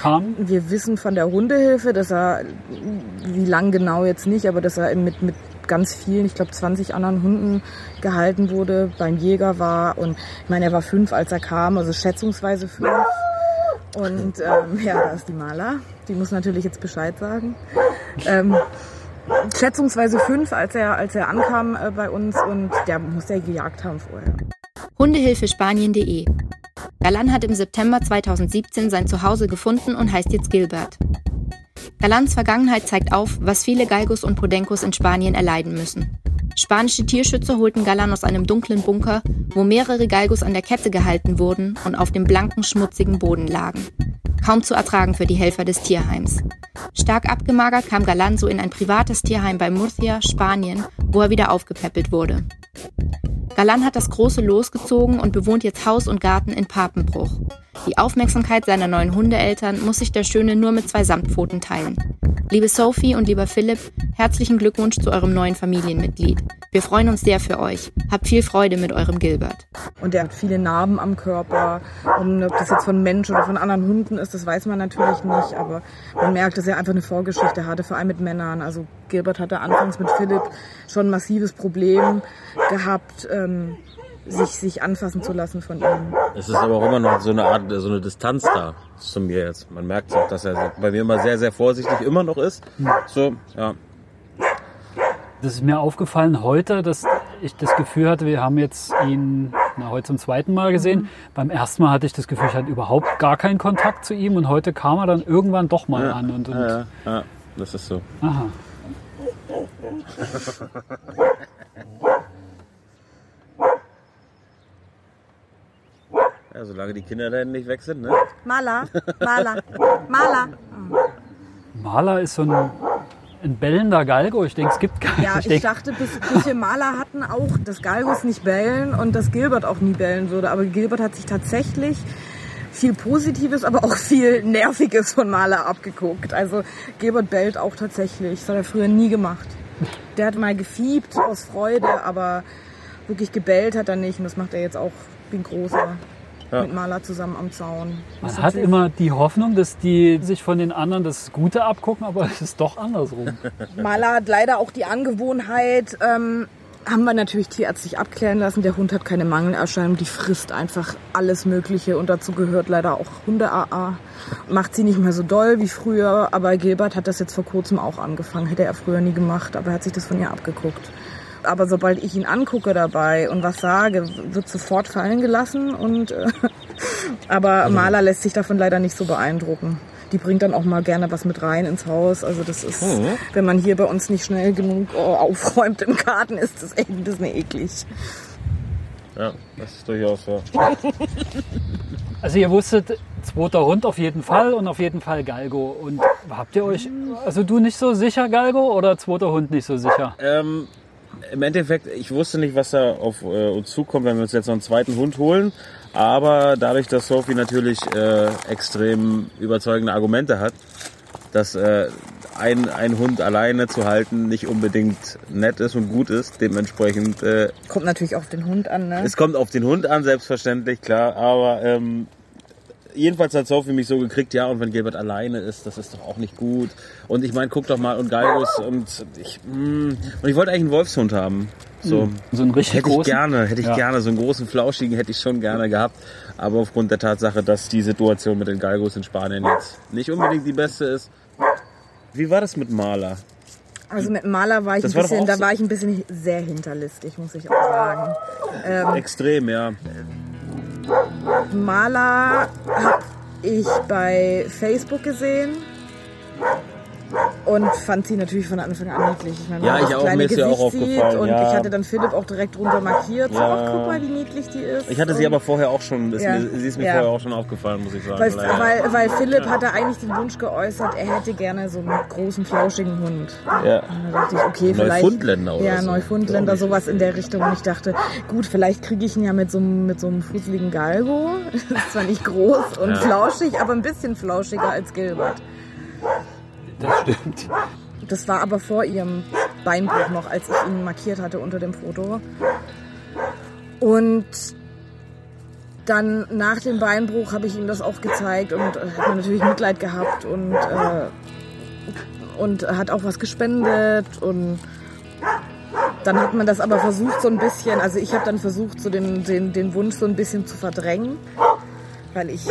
kam? Wir wissen von der Hundehilfe, dass er, wie lang genau jetzt nicht, aber dass er mit, mit ganz vielen, ich glaube 20 anderen Hunden gehalten wurde, beim Jäger war und ich meine, er war fünf, als er kam, also schätzungsweise fünf. Und ähm, ja, da ist die Maler, die muss natürlich jetzt Bescheid sagen. Ähm, schätzungsweise fünf, als er, als er ankam äh, bei uns und der muss ja gejagt haben vorher. Hundehilfespanien.de Galan hat im September 2017 sein Zuhause gefunden und heißt jetzt Gilbert. Galans Vergangenheit zeigt auf, was viele Galgos und Podencos in Spanien erleiden müssen. Spanische Tierschützer holten Galan aus einem dunklen Bunker, wo mehrere Galgos an der Kette gehalten wurden und auf dem blanken, schmutzigen Boden lagen. Kaum zu ertragen für die Helfer des Tierheims. Stark abgemagert kam Galan so in ein privates Tierheim bei Murcia, Spanien, wo er wieder aufgepäppelt wurde. Galan hat das große Los gezogen und bewohnt jetzt Haus und Garten in Papenbruch. Die Aufmerksamkeit seiner neuen Hundeeltern muss sich der Schöne nur mit zwei Samtpfoten teilen. Liebe Sophie und lieber Philipp, herzlichen Glückwunsch zu eurem neuen Familienmitglied. Wir freuen uns sehr für euch. Habt viel Freude mit eurem Gilbert. Und er hat viele Narben am Körper. Und ob das jetzt von Menschen oder von anderen Hunden ist, das weiß man natürlich nicht. Aber man merkt, dass er einfach eine Vorgeschichte hatte, vor allem mit Männern. Also Gilbert hatte anfangs mit Philipp schon ein massives Problem gehabt. Ähm, sich, sich anfassen zu lassen von ihm. Es ist aber auch immer noch so eine Art, so eine Distanz da zu mir jetzt. Man merkt auch, dass er bei mir immer sehr, sehr vorsichtig immer noch ist. So, ja. Das ist mir aufgefallen heute, dass ich das Gefühl hatte, wir haben jetzt ihn na, heute zum zweiten Mal gesehen. Mhm. Beim ersten Mal hatte ich das Gefühl, ich hatte überhaupt gar keinen Kontakt zu ihm und heute kam er dann irgendwann doch mal ja, an. Und, und ja, ja, das ist so. Aha. Ja, solange die Kinder da nicht weg sind, ne? Maler, Maler, Maler. Maler ist so ein, ein bellender Galgo. Ich denke, es gibt keinen. Ja, ich denk, dachte, bis, bis wir Maler hatten auch, dass Galgos nicht bellen und dass Gilbert auch nie bellen würde. Aber Gilbert hat sich tatsächlich viel Positives, aber auch viel Nerviges von Maler abgeguckt. Also Gilbert bellt auch tatsächlich. Das hat er früher nie gemacht. Der hat mal gefiebt aus Freude, aber wirklich gebellt hat er nicht. Und das macht er jetzt auch wie ein großer Ja. mit Maler zusammen am Zaun. Man hat natürlich- immer die Hoffnung, dass die sich von den anderen das Gute abgucken, aber es ist doch andersrum. Maler hat leider auch die Angewohnheit, ähm, haben wir natürlich tierärztlich abklären lassen. Der Hund hat keine Mangelerscheinung, die frisst einfach alles Mögliche und dazu gehört leider auch Hunde-AA. Macht sie nicht mehr so doll wie früher, aber Gilbert hat das jetzt vor kurzem auch angefangen. Hätte er früher nie gemacht, aber er hat sich das von ihr abgeguckt. Aber sobald ich ihn angucke dabei und was sage, wird sofort fallen gelassen. Und, äh, aber Maler lässt sich davon leider nicht so beeindrucken. Die bringt dann auch mal gerne was mit rein ins Haus. Also das ist, wenn man hier bei uns nicht schnell genug äh, aufräumt im Garten, ist das echt ein bisschen eklig. Ja, das ist durchaus so. Also ihr wusstet, zweiter Hund auf jeden Fall und auf jeden Fall Galgo. Und habt ihr euch, also du nicht so sicher, Galgo, oder zweiter Hund nicht so sicher? Ähm, Im Endeffekt, ich wusste nicht, was da auf äh, uns zukommt, wenn wir uns jetzt noch einen zweiten Hund holen. Aber dadurch, dass Sophie natürlich äh, extrem überzeugende Argumente hat, dass äh, ein, ein Hund alleine zu halten nicht unbedingt nett ist und gut ist, dementsprechend äh, Kommt natürlich auf den Hund an, ne? es kommt auf den Hund an, selbstverständlich, klar, aber ähm, jedenfalls hat Sophie mich so gekriegt, ja, und wenn Gilbert alleine ist, das ist doch auch nicht gut. Und ich meine, guck doch mal, und Galgus und ich, mm, und ich wollte eigentlich einen Wolfshund haben. So. So einen richtig Hätte ich großen? gerne, hätte ich Ja. gerne, so einen großen Flauschigen hätte ich schon gerne gehabt. Aber aufgrund der Tatsache, dass die Situation mit den Galgos in Spanien jetzt nicht unbedingt die beste ist. Wie war das mit Maler? Also mit Maler war ich Das ein bisschen, da war ich ein bisschen sehr hinterlistig, muss ich auch sagen. Ähm, Extrem, ja. Maler habe ich bei Facebook gesehen und fand sie natürlich von Anfang an niedlich. Ich meine, Ja, wenn man ich auch, mir ist sie auch Gesicht aufgefallen, und ja. ich hatte dann Philipp auch direkt drunter markiert. So, Ja. ach, guck mal, wie niedlich die ist. Ich hatte sie Und- aber vorher auch schon, Ja. sie ist mir vorher auch schon aufgefallen, muss ich sagen. Weil, weil, weil Philipp hatte eigentlich den Wunsch geäußert, er hätte gerne so einen großen, flauschigen Hund. ja. Und da dachte ich, okay, vielleicht. Neufundländer oder Ja, so. Neufundländer, sowas in der Richtung. Und ich dachte, gut, vielleicht kriege ich ihn ja mit so, einem- mit so einem fusseligen Galgo. Ist zwar nicht groß und flauschig, aber ein bisschen flauschiger als Gilbert. Das stimmt. Das war aber vor ihrem Beinbruch noch, als ich ihn markiert hatte unter dem Foto. Und dann nach dem Beinbruch habe ich ihm das auch gezeigt und hat mir natürlich Mitleid gehabt und, äh, und hat auch was gespendet und dann hat man das aber versucht so ein bisschen, also ich habe dann versucht so den, den, den Wunsch so ein bisschen zu verdrängen, weil ich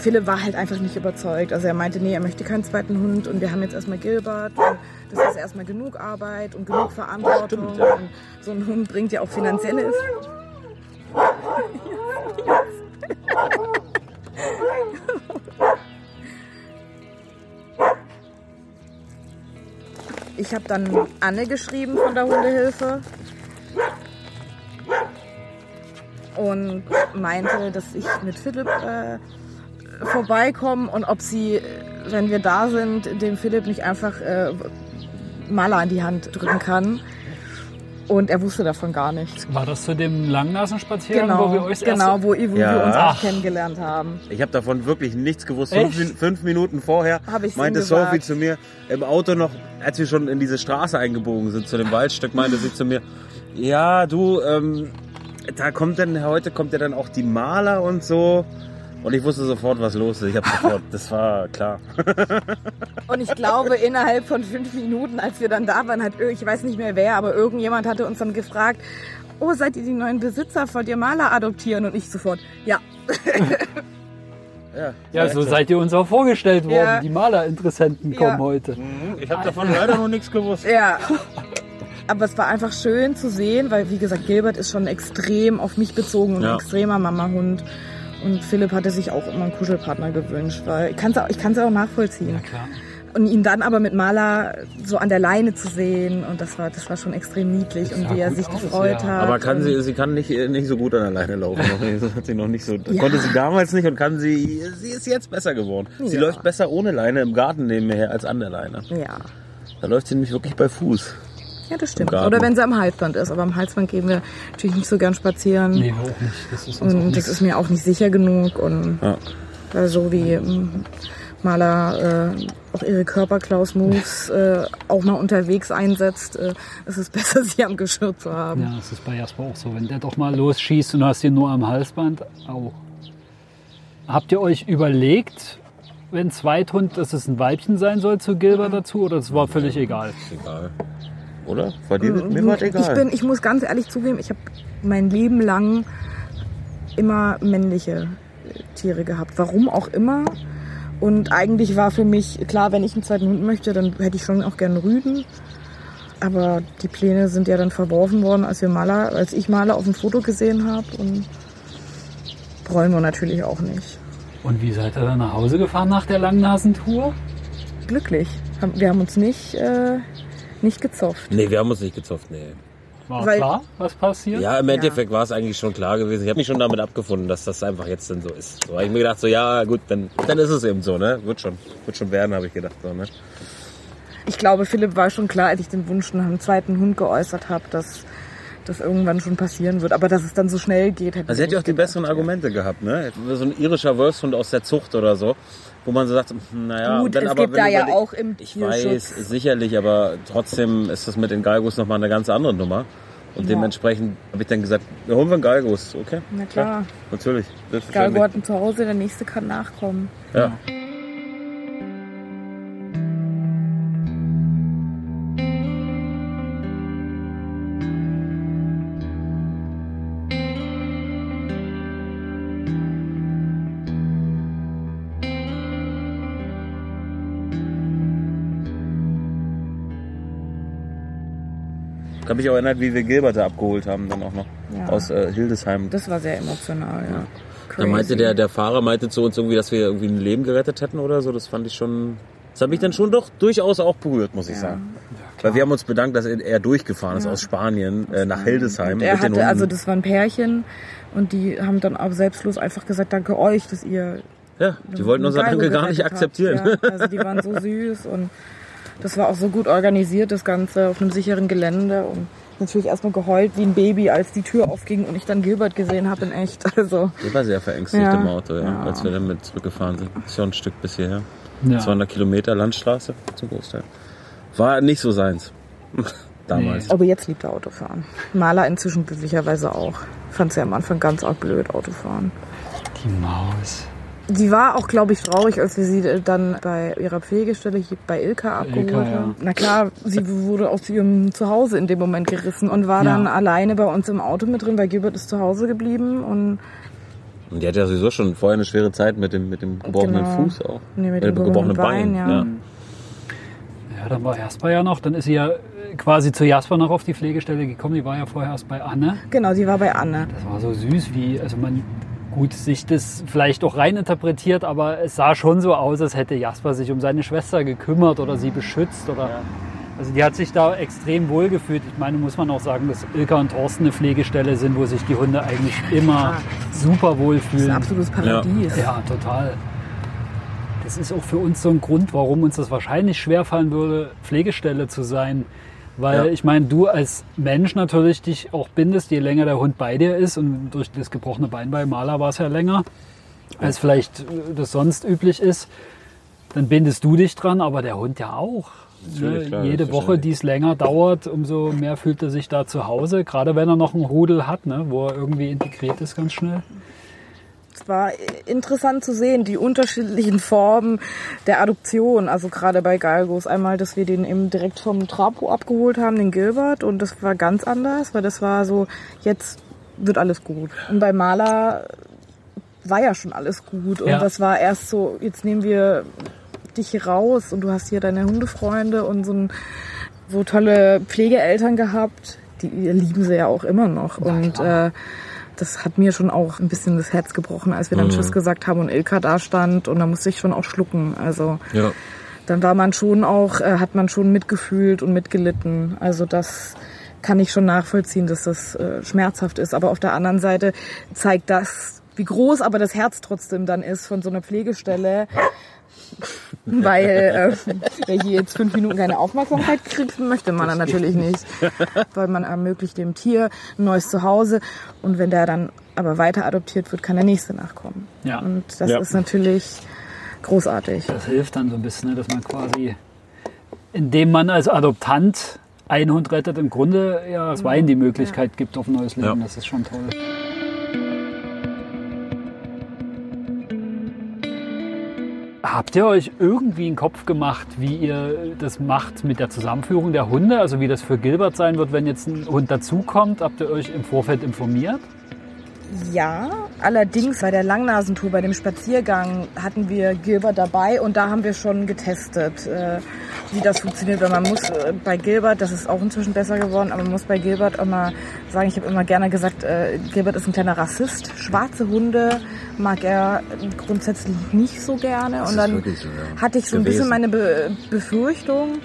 Philipp war halt einfach nicht überzeugt. Also er meinte, nee, er möchte keinen zweiten Hund und wir haben jetzt erstmal Gilbert und das ist erstmal genug Arbeit und genug Verantwortung. Stimmt, ja. Und so ein Hund bringt ja auch finanzielles. Ich habe dann Anne geschrieben von der Hundehilfe und meinte, dass ich mit Philipp äh, vorbeikomme und ob sie, wenn wir da sind, dem Philipp nicht einfach äh, Maler an die Hand drücken kann. Und er wusste davon gar nichts. War das zu dem Langnasenspaziergang, Genau, wo wir euch genau wo, wo Ja. wir uns auch kennengelernt haben. Ich habe davon wirklich nichts gewusst. Fünf, fünf Minuten vorher meinte. Sophie zu mir im Auto noch, als wir schon in diese Straße eingebogen sind zu dem Waldstück, meinte sie zu mir, ja du, ähm, da kommt dann heute kommt ja dann auch die Maler und so. Und ich wusste sofort, was los ist. Ich habe sofort, das war klar. Und ich glaube, innerhalb von fünf Minuten, als wir dann da waren, hat, ich weiß nicht mehr wer, aber irgendjemand hatte uns dann gefragt, oh, seid ihr die neuen Besitzer, wollt ihr Maler adoptieren? Und ich sofort, ja. Ja, Ja, so seid ihr uns auch vorgestellt worden. Ja. Die Malerinteressenten Ja. kommen heute. Ich habe davon leider noch nichts gewusst. Ja. Aber es war einfach schön zu sehen, weil wie gesagt, Gilbert ist schon extrem auf mich bezogen und Ja. ein extremer Mamahund. Und Philipp hatte sich auch immer einen Kuschelpartner gewünscht, weil ich kann es auch, ich auch nachvollziehen. Klar. Und ihn dann aber mit Maler so an der Leine zu sehen und das war, das war schon extrem niedlich und wie er sich aus, gefreut ja. hat. Aber kann sie, sie kann nicht, nicht so gut an der Leine laufen. Das hat sie noch nicht so, konnte sie damals nicht und kann sie, sie ist jetzt besser geworden. Sie Ja. läuft besser ohne Leine im Garten neben mir her als an der Leine. Ja. Da läuft sie nämlich wirklich bei Fuß. Ja, das stimmt. Oder wenn sie am Halsband ist. Aber am Halsband gehen wir natürlich nicht so gern spazieren. Nee, auch nicht. Das ist uns auch Und nicht. das ist mir auch nicht sicher genug. Und Ja. weil so wie ähm, Maler äh, auch ihre Körperklaus-Moves äh, auch mal unterwegs einsetzt, äh, ist es besser, sie am Geschirr zu haben. Ja, das ist bei Jasper auch so. Wenn der doch mal losschießt und du hast ihn nur am Halsband, auch. Habt ihr euch überlegt, wenn Zweithund, dass es ein Weibchen sein soll zu Gilbert dazu oder es war völlig egal? Egal. Oder? War dir, mir war egal. Ich, bin, ich muss ganz ehrlich zugeben, ich habe mein Leben lang immer männliche Tiere gehabt. Warum auch immer. Und eigentlich war für mich klar, wenn ich einen zweiten Hund möchte, dann hätte ich schon auch gerne Rüden. Aber die Pläne sind ja dann verworfen worden, als wir Maler, als ich Maler auf dem Foto gesehen habe. Und wollen wir natürlich auch nicht. Und wie seid ihr dann nach Hause gefahren nach der Langnasentour? Glücklich. Wir haben uns nicht, äh, nicht gezofft. nee, wir haben uns nicht gezofft, nee. War Weil- klar, was passiert? Ja, im Endeffekt war es eigentlich schon klar gewesen. Ich habe mich schon damit abgefunden, dass das einfach jetzt dann so ist. So habe ich mir gedacht, so ja gut, dann, dann ist es eben so, ne? Wird schon, wird schon werden, habe ich gedacht. So, ne? Ich glaube, Philipp war schon klar, als ich den Wunsch nach einem zweiten Hund geäußert habe, dass das irgendwann schon passieren wird. Aber dass es dann so schnell geht, hätte Also sie ich hat ja auch die gedacht, besseren ja. Argumente gehabt, ne? So ein irischer Wolfshund aus der Zucht oder so, wo man so sagt, hm, naja, Gut, dann es aber gibt da ja auch im Ich Tierschutz- weiß, sicherlich, aber trotzdem ist das mit den Galgos nochmal eine ganz andere Nummer. Und Ja. dementsprechend habe ich dann gesagt, ja, holen wir einen Galgos, okay? Na klar. natürlich. Galgo selbstverständlich. hat ein Zuhause, der nächste kann nachkommen. Ja. Ich habe mich auch erinnert, wie wir Gilbert da abgeholt haben, dann auch noch Ja. aus äh, Hildesheim. Das war sehr emotional, ja. Da meinte der, der Fahrer meinte zu uns irgendwie, dass wir irgendwie ein Leben gerettet hätten oder so. Das fand ich schon. Das hat mich dann schon doch durchaus auch berührt, muss ich sagen. Weil wir haben uns bedankt, dass er durchgefahren ist aus Spanien äh, nach Hildesheim. Und er mit den hatte, also Hunden. das war ein Pärchen und die haben dann auch selbstlos einfach gesagt, danke euch, dass ihr ja, die wollten unser Danke gar nicht akzeptieren. Ja, also die waren so süß und das war auch so gut organisiert, das Ganze auf einem sicheren Gelände und natürlich erstmal geheult wie ein Baby, als die Tür aufging und ich dann Gilbert gesehen habe in echt. Also Der war sehr verängstigt Ja. im Auto, ja, Ja. als wir dann mit zurückgefahren sind. Ist ja ein Stück bis hierher. Ja. 200 Kilometer Landstraße zum Großteil. War nicht so seins. Damals. aber jetzt liebt er Autofahren. Maler inzwischen glücklicherweise auch. Fand sie am Anfang ganz arg blöd, Autofahren. Die Maus. Sie war auch, glaube ich, traurig, als wir sie dann bei ihrer Pflegestelle hier bei Ilka abgeholt Ilka, ja. haben. Na klar, sie wurde aus ihrem Zuhause in dem Moment gerissen und war Ja. dann alleine bei uns im Auto mit drin, weil Gilbert ist zu Hause geblieben und Und die hat ja sowieso schon vorher eine schwere Zeit mit dem, mit dem gebrochenen Genau. Fuß auch. Nee, mit Äh, dem gebrochenen Bein, ja. Ja, dann war Jasper ja noch. Dann ist sie ja quasi zu Jasper noch auf die Pflegestelle gekommen. Die war ja vorher erst bei Anne. genau, sie war bei Anne. Das war so süß, wie, also man gut sich das vielleicht auch rein interpretiert, aber es sah schon so aus, als hätte Jasper sich um seine Schwester gekümmert oder sie beschützt oder. Also die hat sich da extrem wohl gefühlt. Ich meine, muss man auch sagen, dass Ilka und Thorsten eine Pflegestelle sind, wo sich die Hunde eigentlich immer super wohl Das ist ein fühlen. absolutes Paradies. Ja, total. Das ist auch für uns so ein Grund, warum uns das wahrscheinlich schwerfallen würde, Pflegestelle zu sein. Weil Ja. ich meine, du als Mensch natürlich dich auch bindest, je länger der Hund bei dir ist. Und durch das gebrochene Bein bei Maler war es ja länger, als vielleicht äh, das sonst üblich ist. Dann bindest du dich dran, aber der Hund ja auch. Ne? klar, Jede Woche, die es länger dauert, umso mehr fühlt er sich da zu Hause. Gerade wenn er noch einen Rudel hat, ne? wo er irgendwie integriert ist ganz schnell. Es war interessant zu sehen, die unterschiedlichen Formen der Adoption. Also gerade bei Galgos. Einmal, dass wir den eben direkt vom Trapo abgeholt haben, den Gilbert. Und das war ganz anders, weil das war so, jetzt wird alles gut. Und bei Maler war ja schon alles gut. Und Ja. das war erst so, jetzt nehmen wir dich raus und du hast hier deine Hundefreunde und so, ein, so tolle Pflegeeltern gehabt. Die lieben sie ja auch immer noch. und äh, das hat mir schon auch ein bisschen das Herz gebrochen, als wir dann Tschüss gesagt haben und Ilka da stand und da musste ich schon auch schlucken. Also Ja. dann war man schon auch, äh, hat man schon mitgefühlt und mitgelitten. Also das kann ich schon nachvollziehen, dass das äh, schmerzhaft ist. Aber auf der anderen Seite zeigt das, wie groß aber das Herz trotzdem dann ist von so einer Pflegestelle. Weil äh, wer hier jetzt fünf Minuten keine Aufmerksamkeit kriegt, möchte man dann natürlich nicht. Weil man ermöglicht dem Tier ein neues Zuhause und wenn der dann aber weiter adoptiert wird, kann der nächste nachkommen. Ja. Und das Ja. ist natürlich großartig. Das hilft dann so ein bisschen, ne, dass man quasi, indem man als Adoptant einen Hund rettet, im Grunde ja das Wein die Möglichkeit gibt auf ein neues Leben. Ja. Das ist schon toll. Habt ihr euch irgendwie einen Kopf gemacht, wie ihr das macht mit der Zusammenführung der Hunde? Also wie das für Gilbert sein wird, wenn jetzt ein Hund dazukommt? Habt ihr euch im Vorfeld informiert? Ja, allerdings bei der Langnasentour, bei dem Spaziergang hatten wir Gilbert dabei und da haben wir schon getestet, äh, wie das funktioniert. Weil man muss äh, bei Gilbert, das ist auch inzwischen besser geworden, aber man muss bei Gilbert immer sagen, ich habe immer gerne gesagt, äh, Gilbert ist ein kleiner Rassist. Schwarze Hunde mag er grundsätzlich nicht so gerne. und dann so, ja. hatte ich so ein bisschen meine Be Befürchtung,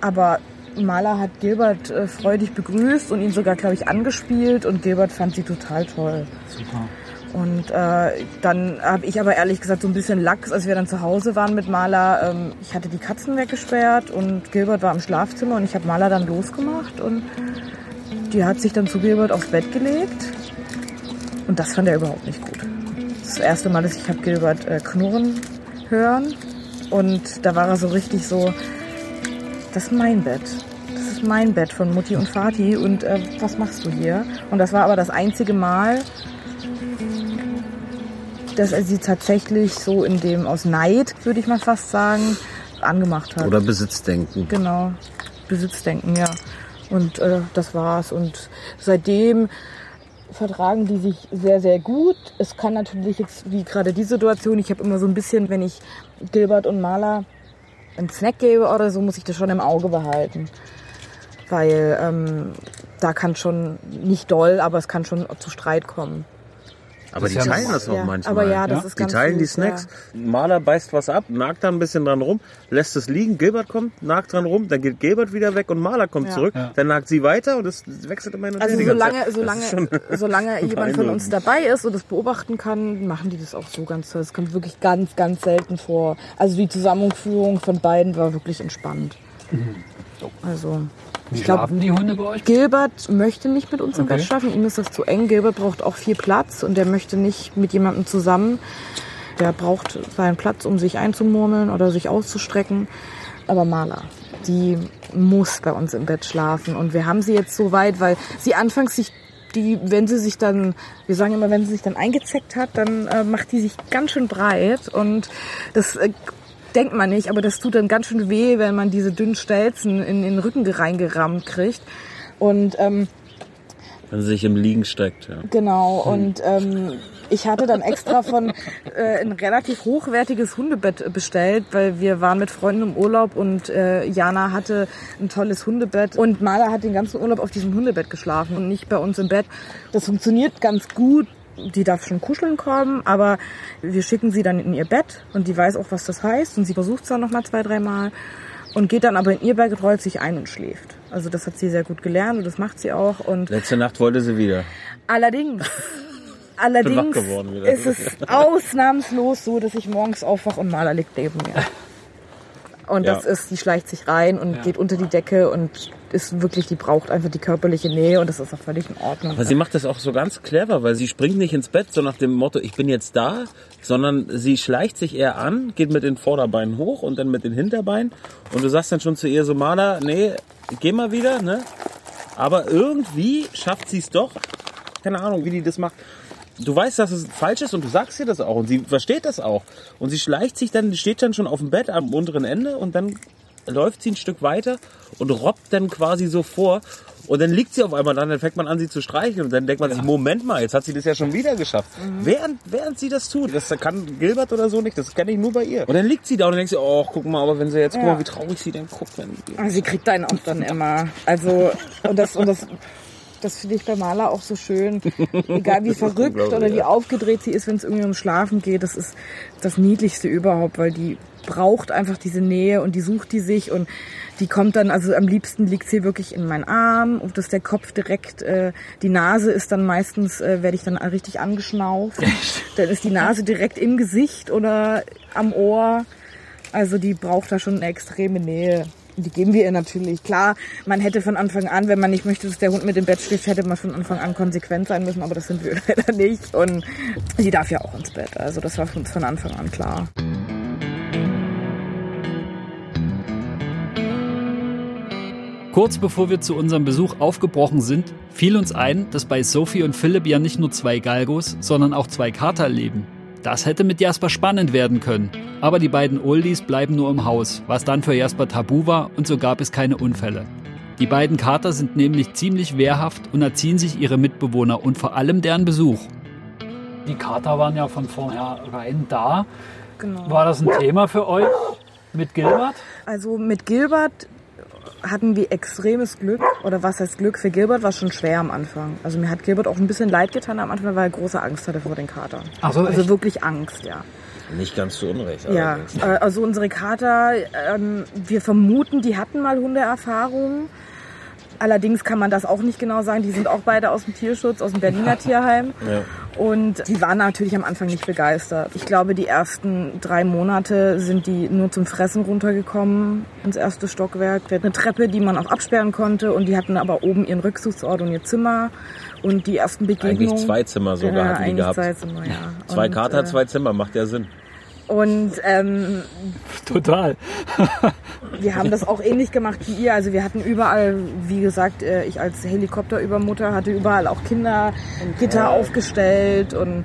aber Maler hat Gilbert äh, freudig begrüßt und ihn sogar, glaube ich, angespielt und Gilbert fand sie total toll. Super. Und äh, dann habe ich aber ehrlich gesagt so ein bisschen Lachs, als wir dann zu Hause waren mit Maler. Ähm, ich hatte die Katzen weggesperrt und Gilbert war im Schlafzimmer und ich habe Maler dann losgemacht und die hat sich dann zu Gilbert aufs Bett gelegt und das fand er überhaupt nicht gut. Das erste Mal, dass ich habe Gilbert äh, knurren hören und da war er so richtig so, das ist mein Bett. Ist mein Bett von Mutti und Vati und äh, was machst du hier? Und das war aber das einzige Mal, dass er sie tatsächlich so in dem aus Neid, würde ich mal fast sagen, angemacht hat. Oder Besitzdenken. Genau, Besitzdenken, ja. Und äh, das war's. Und seitdem vertragen die sich sehr, sehr gut. Es kann natürlich jetzt, wie gerade die Situation, ich habe immer so ein bisschen, wenn ich Gilbert und Maler einen Snack gebe oder so, muss ich das schon im Auge behalten. Weil ähm, da kann schon, nicht doll, aber es kann schon zu Streit kommen. Aber Das die ja teilen das auch ja, manchmal. aber ja, das Ja? ist Die ganz teilen die süß, Snacks. Maler beißt was ab, nagt da ein bisschen dran rum, lässt es liegen. Gilbert kommt, nagt dran rum, dann geht Gilbert wieder weg und Maler kommt Ja. zurück. Ja. Dann nagt sie weiter und es wechselt immer hin und Also her die ganze solange, Zeit. solange, Das solange jemand von uns dabei ist und es beobachten kann, machen die das auch so ganz toll. Es kommt wirklich ganz, ganz selten vor. Also die Zusammenführung von beiden war wirklich entspannt. Also Wie ich glaube, schlafen die Hunde bei euch? Gilbert möchte nicht mit uns im Okay. Bett schlafen. Ihm ist das zu eng. Gilbert braucht auch viel Platz und der möchte nicht mit jemandem zusammen. Der braucht seinen Platz, um sich einzumurmeln oder sich auszustrecken. Aber Maler, die muss bei uns im Bett schlafen. Und wir haben sie jetzt so weit, weil sie anfangs sich die, wenn sie sich dann, wir sagen immer, wenn sie sich dann eingezeckt hat, dann äh, macht die sich ganz schön breit und das äh, denkt man nicht, aber das tut dann ganz schön weh, wenn man diese dünnen Stelzen in, in den Rücken reingerammt kriegt. Und ähm, Wenn sie sich im Liegen streckt, ja. Genau, und ähm, ich hatte dann extra von äh, ein relativ hochwertiges Hundebett bestellt, weil wir waren mit Freunden im Urlaub und äh, Jana hatte ein tolles Hundebett und Mala hat den ganzen Urlaub auf diesem Hundebett geschlafen und nicht bei uns im Bett. Das funktioniert ganz gut. Die darf schon kuscheln kommen, aber wir schicken sie dann in ihr Bett und die weiß auch, was das heißt und sie versucht es dann nochmal zwei, dreimal und geht dann aber in ihr Bett, rollt sich ein und schläft. Also das hat sie sehr gut gelernt und das macht sie auch und Letzte Nacht wollte sie wieder. Allerdings. Allerdings ist es ausnahmslos so, dass ich morgens aufwache und Maler liegt neben mir. Und Ja. das ist, die schleicht sich rein und geht unter die Decke und ist wirklich, die braucht einfach die körperliche Nähe und das ist auch völlig in Ordnung. Aber sie macht das auch so ganz clever, weil sie springt nicht ins Bett, so nach dem Motto, ich bin jetzt da, sondern sie schleicht sich eher an, geht mit den Vorderbeinen hoch und dann mit den Hinterbeinen. Und du sagst dann schon zu ihr so, Mana, nee, geh mal wieder, ne? Aber irgendwie schafft sie es doch. Keine Ahnung, wie die das macht. Du weißt, dass es falsch ist und du sagst ihr das auch und sie versteht das auch. Und sie schleicht sich dann, steht dann schon auf dem Bett am unteren Ende und dann läuft sie ein Stück weiter und robbt dann quasi so vor. Und dann liegt sie auf einmal da, dann fängt man an, sie zu streicheln. Und dann denkt man sich, Moment mal, jetzt hat sie das ja schon wieder geschafft. Während, während sie das tut, das kann Gilbert oder so nicht, das kenne ich nur bei ihr. Und dann liegt sie da und dann denkt sie, oh, guck mal, aber wenn sie jetzt, guck mal, wie traurig sie denn guckt, wenn Und sie kriegt einen auch dann immer. Also, und das, und das Das finde ich bei Maler auch so schön. Egal wie verrückt oder wie aufgedreht sie ist, wenn es irgendwie ums Schlafen geht. Das ist das Niedlichste überhaupt, weil die braucht einfach diese Nähe und die sucht die sich und die kommt dann, also am liebsten liegt sie wirklich in meinen Arm und dass der Kopf direkt, äh, die Nase ist dann meistens, äh, werde ich dann richtig angeschnauft. dann ist die Nase direkt im Gesicht oder am Ohr. Also die braucht da schon eine extreme Nähe. Die geben wir ihr natürlich. Klar, man hätte von Anfang an, wenn man nicht möchte, dass der Hund mit dem Bett schläft, hätte man von Anfang an konsequent sein müssen, aber das sind wir leider nicht. Und sie darf ja auch ins Bett. Also das war für uns von Anfang an klar. Kurz bevor wir zu unserem Besuch aufgebrochen sind, fiel uns ein, dass bei Sophie und Philipp ja nicht nur zwei Galgos, sondern auch zwei Kater leben. Das hätte mit Jasper spannend werden können. Aber die beiden Oldies bleiben nur im Haus, was dann für Jasper tabu war und so gab es keine Unfälle. Die beiden Kater sind nämlich ziemlich wehrhaft und erziehen sich ihre Mitbewohner und vor allem deren Besuch. Die Kater waren ja von vornherein da. Genau. War das ein Thema für euch mit Gilbert? Also mit Gilbert hatten wir extremes Glück. Oder was heißt Glück? Für Gilbert war es schon schwer am Anfang. Also mir hat Gilbert auch ein bisschen leid getan am Anfang, weil er große Angst hatte vor den Katern. Ach so, also wirklich Angst, ja. Nicht ganz zu Unrecht. Ja, äh, also unsere Kater, ähm, wir vermuten, die hatten mal Hundeerfahrungen. Allerdings kann man das auch nicht genau sagen. Die sind auch beide aus dem Tierschutz, aus dem Berliner Tierheim. Ja. Und die waren natürlich am Anfang nicht begeistert. Ich glaube, die ersten drei Monate sind die nur zum Fressen runtergekommen ins erste Stockwerk. Wir hatten eine Treppe, die man auch absperren konnte und die hatten aber oben ihren Rückzugsort und ihr Zimmer. Und die ersten Begegnungen... Eigentlich zwei Zimmer sogar ja, hatten die gehabt. Zwei Zimmer, ja. Zwei und, Kater, äh, zwei Zimmer, macht ja Sinn. Und ähm, total. wir haben das auch ähnlich gemacht wie ihr. Also wir hatten überall, wie gesagt, äh, ich als Helikopterübermutter hatte überall auch Kindergitter aufgestellt und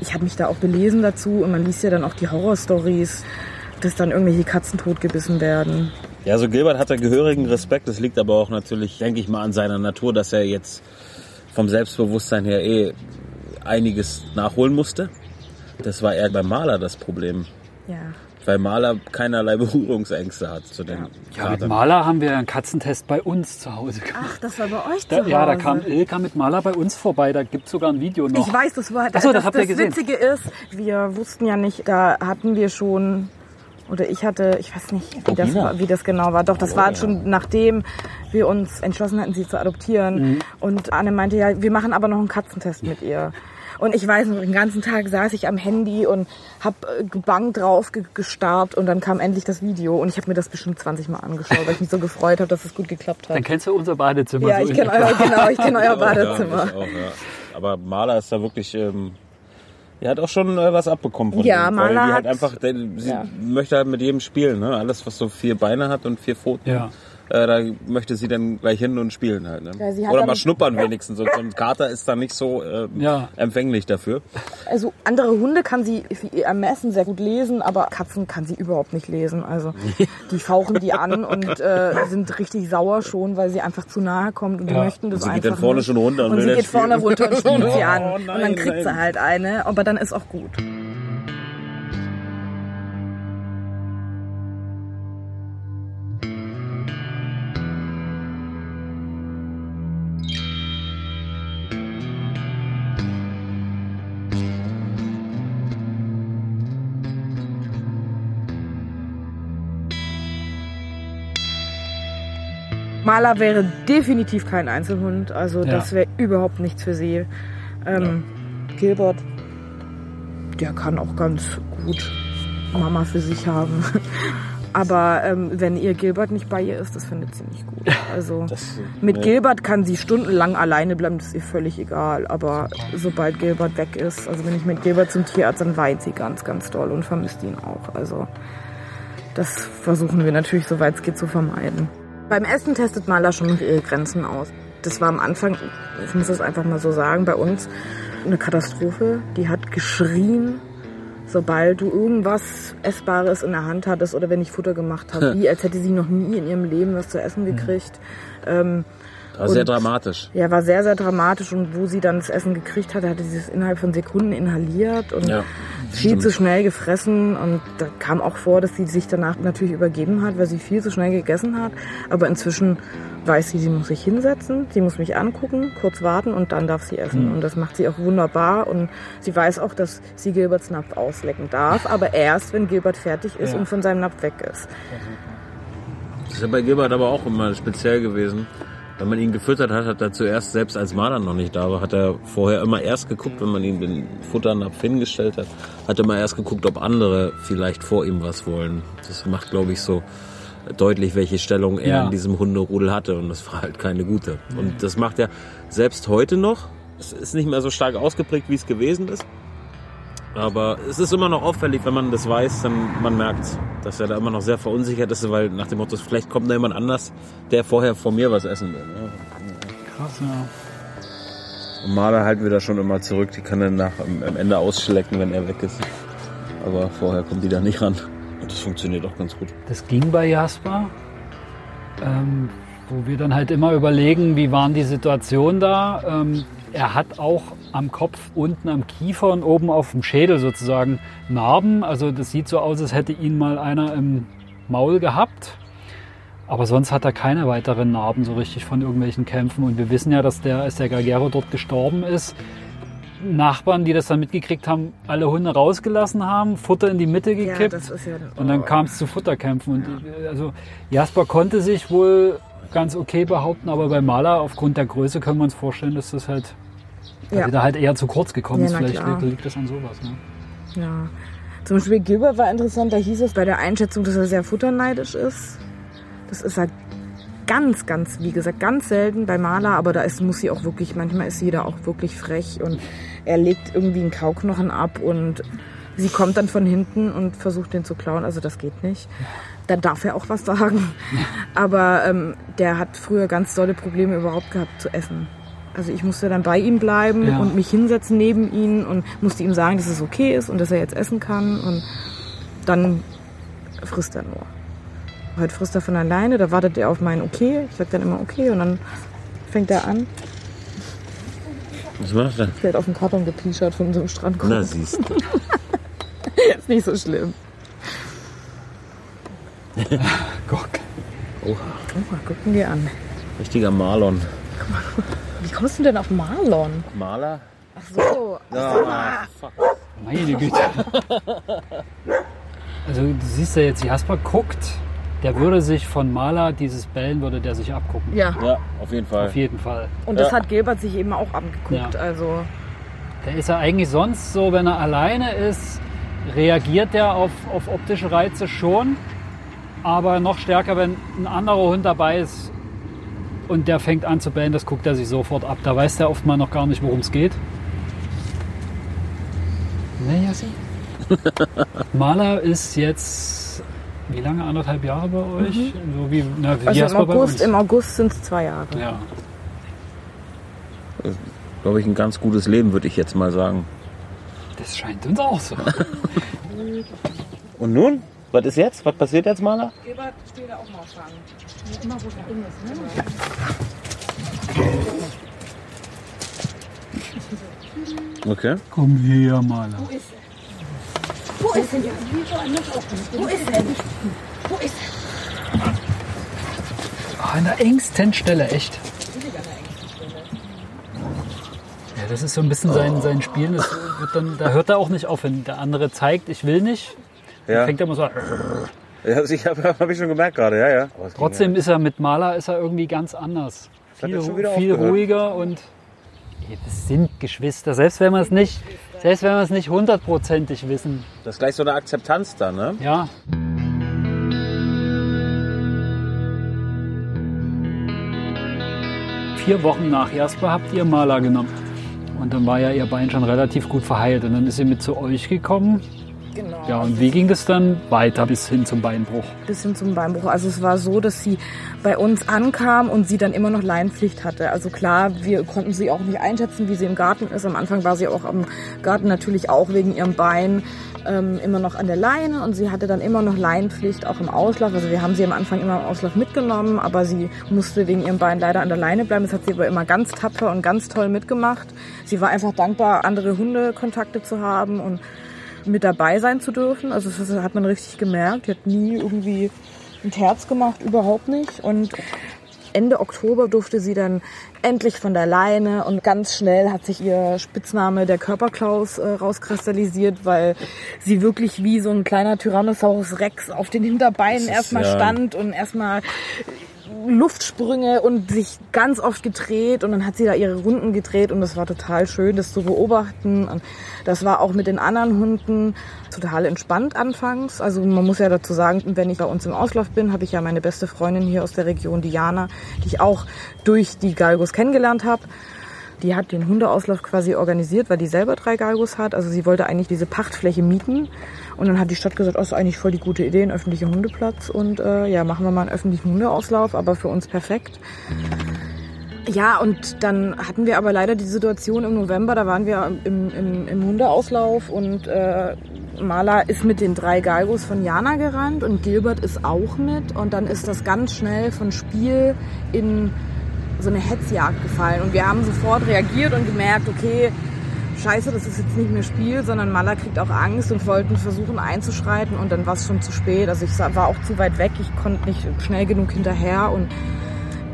ich habe mich da auch belesen dazu und man liest ja dann auch die Horrorstories, dass dann irgendwelche Katzen totgebissen werden. Ja, so Gilbert hatte gehörigen Respekt. Das liegt aber auch natürlich, denke ich mal, an seiner Natur, dass er jetzt vom Selbstbewusstsein her eh einiges nachholen musste. Das war eher beim Maler das Problem. Ja. Weil Maler keinerlei Berührungsängste hat zu den ja. ja, mit Maler haben wir einen Katzentest bei uns zu Hause gemacht. Ach, das war bei euch zu Hause? Ja, da kam Ilka mit Maler bei uns vorbei. Da gibt es sogar ein Video noch. Ich weiß, das war... Achso, das, das habt ihr das gesehen. Das Witzige ist, wir wussten ja nicht, da hatten wir schon... Oder ich hatte, ich weiß nicht, wie das, wie das genau war. Doch, das war schon nachdem wir uns entschlossen hatten, sie zu adoptieren. Mhm. Und Anne meinte ja, wir machen aber noch einen Katzentest mit ihr. Und ich weiß noch, den ganzen Tag saß ich am Handy und habe äh, gebangt drauf gestarrt und dann kam endlich das Video und ich habe mir das bestimmt 20 Mal angeschaut, weil ich mich so gefreut habe, dass es gut geklappt hat. Dann kennst du unser Badezimmer. Ja, so ich kenne euer, genau, ich kenne euer Badezimmer. Ja, auch, ja. Aber Maler ist da wirklich... Ähm er hat auch schon äh, was abbekommen von ja, ihm. Maler weil die halt einfach, der, sie ja. möchte halt mit jedem spielen, ne? Alles, was so vier Beine hat und vier Pfoten. Ja äh, da möchte sie dann gleich hin und spielen halt. Ne? Ja, Oder mal schnuppern wenigstens. So, so ein Kater ist da nicht so äh, ja. empfänglich dafür. Also andere Hunde kann sie für ihr Ermessen sehr gut lesen, aber Katzen kann sie überhaupt nicht lesen. Also die fauchen die an und äh, sind richtig sauer schon, weil sie einfach zu nahe kommt und die möchten das und sie einfach geht dann vorne nicht. schon runter und, und will sie geht vorne runter und spielt sie an. Oh, nein, und dann kriegt nein. sie halt eine, aber dann ist auch gut. Maler wäre definitiv kein Einzelhund. Also Ja. das wäre überhaupt nichts für sie. Ähm, Gilbert, der kann auch ganz gut Mama für sich haben. Aber ähm, wenn ihr Gilbert nicht bei ihr ist, das findet sie nicht gut. Also Das, mit ne. Gilbert kann sie stundenlang alleine bleiben, das ist ihr völlig egal. Aber sobald Gilbert weg ist, also wenn ich mit Gilbert zum Tierarzt, dann weint sie ganz, ganz doll und vermisst ihn auch. Also das versuchen wir natürlich, soweit es geht, zu vermeiden. Beim Essen testet Maler schon noch ihre Grenzen aus. Das war am Anfang, ich muss das einfach mal so sagen, bei uns eine Katastrophe. Die hat geschrien, sobald du irgendwas Essbares in der Hand hattest oder wenn ich Futter gemacht habe, wie als hätte sie noch nie in ihrem Leben was zu essen gekriegt. Ähm, War sehr dramatisch. Ja, war sehr, sehr dramatisch. Und wo sie dann das Essen gekriegt hatte, hatte sie es innerhalb von Sekunden inhaliert und Ja, viel stimmt. zu schnell gefressen. Und da kam auch vor, dass sie sich danach natürlich übergeben hat, weil sie viel zu schnell gegessen hat. Aber inzwischen weiß sie, sie muss sich hinsetzen, sie muss mich angucken, kurz warten und dann darf sie essen. Und das macht sie auch wunderbar. Und sie weiß auch, dass sie Gilberts Napf auslecken darf, aber erst, wenn Gilbert fertig ist Ja. und von seinem Napf weg ist. Das ist ja bei Gilbert aber auch immer speziell gewesen. Wenn man ihn gefüttert hat, hat er zuerst, selbst als Marder noch nicht da war, hat er vorher immer erst geguckt, wenn man ihm den Futternapf hingestellt hat, hat er immer erst geguckt, ob andere vielleicht vor ihm was wollen. Das macht, glaube ich, so deutlich, welche Stellung er Ja. in diesem Hunderudel hatte und das war halt keine gute. Und das macht er selbst heute noch. Es ist nicht mehr so stark ausgeprägt, wie es gewesen ist. Aber es ist immer noch auffällig, wenn man das weiß, dann man merkt, dass er da immer noch sehr verunsichert ist, weil nach dem Motto, vielleicht kommt da jemand anders, der vorher vor mir was essen will. ne? Krass, ja. Und Marder halten wir da schon immer zurück, die kann dann nach, am am Ende ausschlecken, wenn er weg ist. Aber vorher kommt die da nicht ran. Und das funktioniert auch ganz gut. Das ging bei Jasper, ähm, wo wir dann halt immer überlegen, wie waren die Situationen da. Ähm, er hat auch am Kopf, unten am Kiefer und oben auf dem Schädel sozusagen Narben. Also das sieht so aus, als hätte ihn mal einer im Maul gehabt. Aber sonst hat er keine weiteren Narben so richtig von irgendwelchen Kämpfen. Und wir wissen ja, dass der, als der Gagero dort gestorben ist, Nachbarn, die das dann mitgekriegt haben, alle Hunde rausgelassen haben, Futter in die Mitte Ja, gekippt. ist ja. Und dann kam es zu Futterkämpfen. Und äh, also Jasper konnte sich wohl ganz okay behaupten, aber bei Maler aufgrund der Größe können wir uns vorstellen, dass das halt Ja. da halt eher zu kurz gekommen Ja, ist. Vielleicht klar. liegt, das an sowas. Ne? Ja. Zum Beispiel Gilbert war interessant, da hieß es bei der Einschätzung, dass er sehr futterneidisch ist. Das ist halt ganz, ganz, wie gesagt, ganz selten bei Maler, aber da ist, muss sie auch wirklich, manchmal ist sie da auch wirklich frech und er legt irgendwie einen Kauknochen ab und sie kommt dann von hinten und versucht den zu klauen, also das geht nicht. Dann darf er auch was sagen. Aber ähm, der hat früher ganz dolle Probleme überhaupt gehabt zu essen. Also ich musste dann bei ihm bleiben Ja. und mich hinsetzen neben ihn und musste ihm sagen, dass es okay ist und dass er jetzt essen kann und dann frisst er nur. Heute frisst er von alleine, da wartet er auf mein Okay. Ich sag dann immer okay und dann fängt er an. Was macht er? Der hat auf den Karton gepischert von unserem Strandkorb. Na, siehst du. Ist nicht so schlimm. Gott. Oha, Oh, gucken wir an. richtiger Marlon. Wie kommst du denn auf Marlon? Maler? Ach so. Ja, fuck. Meine Güte. Also du siehst ja jetzt, Jasper guckt, der würde sich von Maler dieses Bellen, würde der sich abgucken. Ja, Ja, auf jeden Fall. Auf jeden Fall. und das Ja. hat Gilbert sich eben auch angeguckt. Ja. Also Der ist ja eigentlich sonst so, wenn er alleine ist, reagiert er auf, auf optische Reize schon. Aber noch stärker, wenn ein anderer Hund dabei ist und der fängt an zu bellen, das guckt er sich sofort ab. Da weiß der oft mal noch gar nicht, worum es geht. Ne, Jassi? Maler ist jetzt, wie lange? Anderthalb Jahre bei euch? So wie, na, wie Also im August, im August sind es zwei Jahre. Ja. Glaube ich, ein ganz gutes Leben, würde ich jetzt mal sagen. Das scheint uns auch so. Und nun? Was ist jetzt? Was passiert jetzt, Maler? Gilbert steht da auch mal fangen. Okay. Komm her, Maler. Wo ist er? Wo ist er? Wo ist er? Ah, an der engsten Stelle, echt. Ja, das ist so ein bisschen sein, sein Spiel. Das wird dann, da hört er auch nicht auf, wenn der andere zeigt, ich will nicht. Ja, fängt er immer so an. ja ich habe hab ich schon gemerkt gerade, ja, ja. Trotzdem ist er mit Maler ist er irgendwie ganz anders. Viel, viel ruhiger und das sind Geschwister. Selbst wenn wir es nicht, selbst wenn wir es nicht hundertprozentig wissen. Das ist gleich so eine Akzeptanz da, ne? Ja. Vier Wochen nach Jasper habt ihr Maler genommen. Und dann war ja ihr Bein schon relativ gut verheilt. Und dann ist sie mit zu euch gekommen. Ja, und wie ging das dann weiter bis hin zum Beinbruch? Bis hin zum Beinbruch. Also es war so, dass sie bei uns ankam und sie dann immer noch Leinpflicht hatte. Also klar, wir konnten sie auch nicht einschätzen, wie sie im Garten ist. Am Anfang war sie auch im Garten natürlich auch wegen ihrem Bein ähm, immer noch an der Leine und sie hatte dann immer noch Leinpflicht auch im Auslauf. Also wir haben sie am Anfang immer im Auslauf mitgenommen, aber sie musste wegen ihrem Bein leider an der Leine bleiben. Das hat sie aber immer ganz tapfer und ganz toll mitgemacht. Sie war einfach dankbar, andere Hundekontakte zu haben und mit dabei sein zu dürfen. Also das hat man richtig gemerkt. Die hat nie irgendwie ein Herz gemacht, überhaupt nicht. Und Ende Oktober durfte sie dann endlich von der Leine und ganz schnell hat sich ihr Spitzname der Körperklaus äh, rauskristallisiert, weil sie wirklich wie so ein kleiner Tyrannosaurus Rex auf den Hinterbeinen erstmal ja. stand und erstmal Luftsprünge und sich ganz oft gedreht und dann hat sie da ihre Runden gedreht und das war total schön, das zu beobachten. Und das war auch mit den anderen Hunden total entspannt anfangs. Also man muss ja dazu sagen, wenn ich bei uns im Auslauf bin, habe ich ja meine beste Freundin hier aus der Region, Diana, die ich auch durch die Galgos kennengelernt habe. Die hat den Hundeauslauf quasi organisiert, weil die selber drei Galgos hat. Also sie wollte eigentlich diese Pachtfläche mieten. Und dann hat die Stadt gesagt, oh, ist eigentlich voll die gute Idee, ein öffentlicher Hundeplatz. Und äh, ja, machen wir mal einen öffentlichen Hundeauslauf, aber für uns perfekt. Ja, und dann hatten wir aber leider die Situation im November, da waren wir im, im, im Hundeauslauf und äh, Mala ist mit den drei Galgos von Jana gerannt und Gilbert ist auch mit. Und dann ist das ganz schnell von Spiel in so eine Hetzjagd gefallen. Und wir haben sofort reagiert und gemerkt, okay, scheiße, das ist jetzt nicht mehr Spiel, sondern Mala kriegt auch Angst und wollten versuchen einzuschreiten und dann war es schon zu spät. Also ich war auch zu weit weg, ich konnte nicht schnell genug hinterher und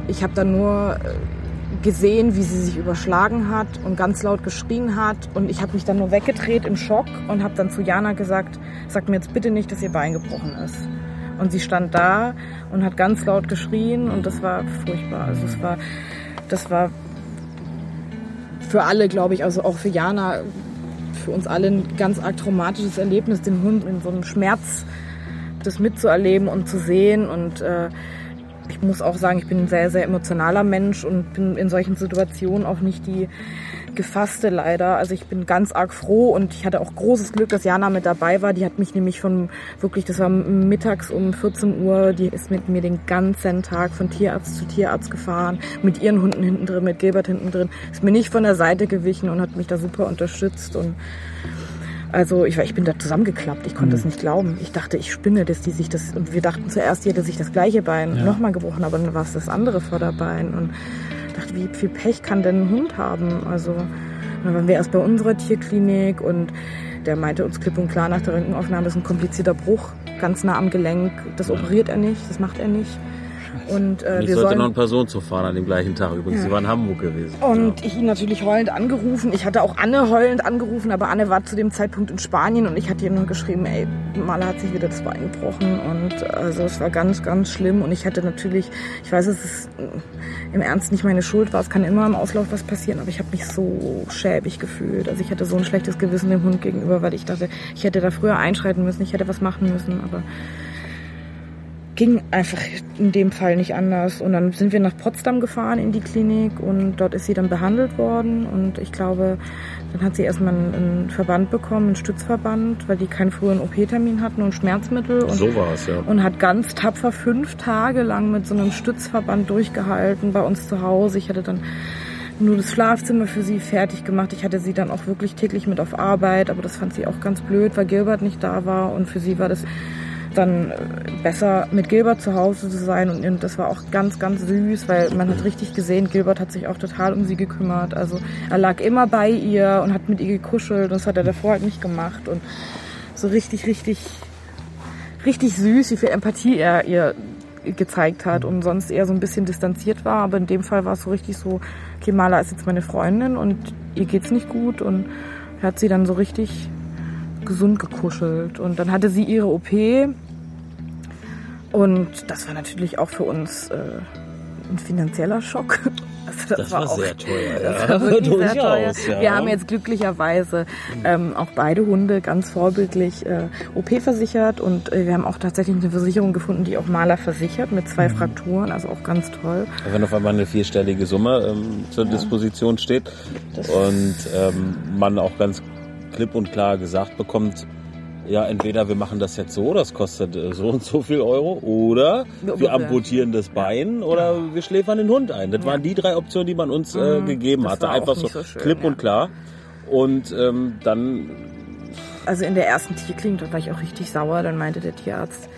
ich habe dann nur äh, gesehen, wie sie sich überschlagen hat und ganz laut geschrien hat und ich habe mich dann nur weggedreht im Schock und habe dann zu Jana gesagt, sag mir jetzt bitte nicht, dass ihr Bein gebrochen ist. Und sie stand da und hat ganz laut geschrien und das war furchtbar. Also es war, das war für alle, glaube ich, also auch für Jana, für uns alle ein ganz arg traumatisches Erlebnis, den Hund in so einem Schmerz das mitzuerleben und zu sehen. Und äh, ich muss auch sagen, ich bin ein sehr, sehr emotionaler Mensch und bin in solchen Situationen auch nicht die gefasste leider. Also ich bin ganz arg froh und ich hatte auch großes Glück, dass Jana mit dabei war. Die hat mich nämlich von wirklich, das war mittags um 14 Uhr, die ist mit mir den ganzen Tag von Tierarzt zu Tierarzt gefahren, mit ihren Hunden hinten drin, mit Gilbert hinten drin, ist mir nicht von der Seite gewichen und hat mich da super unterstützt und also ich, ich bin da zusammengeklappt. Ich konnte mhm. das nicht glauben. Ich dachte, ich spinne, dass die sich das. Und wir dachten zuerst, die hätte sich das gleiche Bein ja. nochmal gebrochen, aber dann war es das andere Vorderbein. Und dachte, wie viel Pech kann denn ein Hund haben? Also dann waren wir erst bei unserer Tierklinik und der meinte uns klipp und klar nach der Röntgenaufnahme ist ein komplizierter Bruch, ganz nah am Gelenk. Das operiert er nicht, das macht er nicht. Und, äh, ich wir sollte noch eine Person zu fahren an dem gleichen Tag übrigens. Ja. Sie war in Hamburg gewesen. Und ja. ich ihn natürlich heulend angerufen. Ich hatte auch Anne heulend angerufen, aber Anne war zu dem Zeitpunkt in Spanien und ich hatte ihr nur geschrieben, ey, Mala hat sich wieder das Bein gebrochen und also es war ganz, ganz schlimm und ich hatte natürlich, ich weiß, es ist im Ernst nicht meine Schuld war, es kann immer im Auslauf was passieren, aber ich habe mich so schäbig gefühlt. Also ich hatte so ein schlechtes Gewissen dem Hund gegenüber, weil ich dachte, ich hätte da früher einschreiten müssen, ich hätte was machen müssen, aber ging einfach in dem Fall nicht anders. Und dann sind wir nach Potsdam gefahren in die Klinik und dort ist sie dann behandelt worden. Und ich glaube, dann hat sie erstmal einen Verband bekommen, einen Stützverband, weil die keinen früheren OP-Termin hatten und Schmerzmittel. Und, so war es, ja. Und hat ganz tapfer fünf Tage lang mit so einem Stützverband durchgehalten bei uns zu Hause. Ich hatte dann nur das Schlafzimmer für sie fertig gemacht. Ich hatte sie dann auch wirklich täglich mit auf Arbeit, aber das fand sie auch ganz blöd, weil Gilbert nicht da war und für sie war das dann besser mit Gilbert zu Hause zu sein und das war auch ganz, ganz süß, weil man hat richtig gesehen, Gilbert hat sich auch total um sie gekümmert. Also er lag immer bei ihr und hat mit ihr gekuschelt das hat er davor halt nicht gemacht. Und so richtig, richtig, richtig süß, wie viel Empathie er ihr gezeigt hat und sonst eher so ein bisschen distanziert war, aber in dem Fall war es so richtig so, okay, Mala ist jetzt meine Freundin und ihr geht's nicht gut. Und er hat sie dann so richtig gesund gekuschelt. Und dann hatte sie ihre OP und das war natürlich auch für uns äh, ein finanzieller Schock. Also das, das war, war auch, sehr teuer. Ja. War sehr teuer. Ja. Wir haben jetzt glücklicherweise ähm, auch beide Hunde ganz vorbildlich äh, OP versichert und äh, wir haben auch tatsächlich eine Versicherung gefunden, die auch Maler versichert mit zwei mhm. Frakturen, also auch ganz toll. Wenn auf einmal eine vierstellige Summe ähm, zur ja. Disposition steht das und ähm, man auch ganz klipp und klar gesagt bekommt, ja, entweder wir machen das jetzt so, das kostet äh, so und so viel Euro, oder wir amputieren das Bein oder wir schläfern den Hund ein. Das waren die drei Optionen, die man uns äh, mhm. gegeben das hatte. Einfach so, so schön, klipp und klar. Und ähm, dann. Also in der ersten Tierklinik, da war ich auch richtig sauer. Dann meinte der Tierarzt,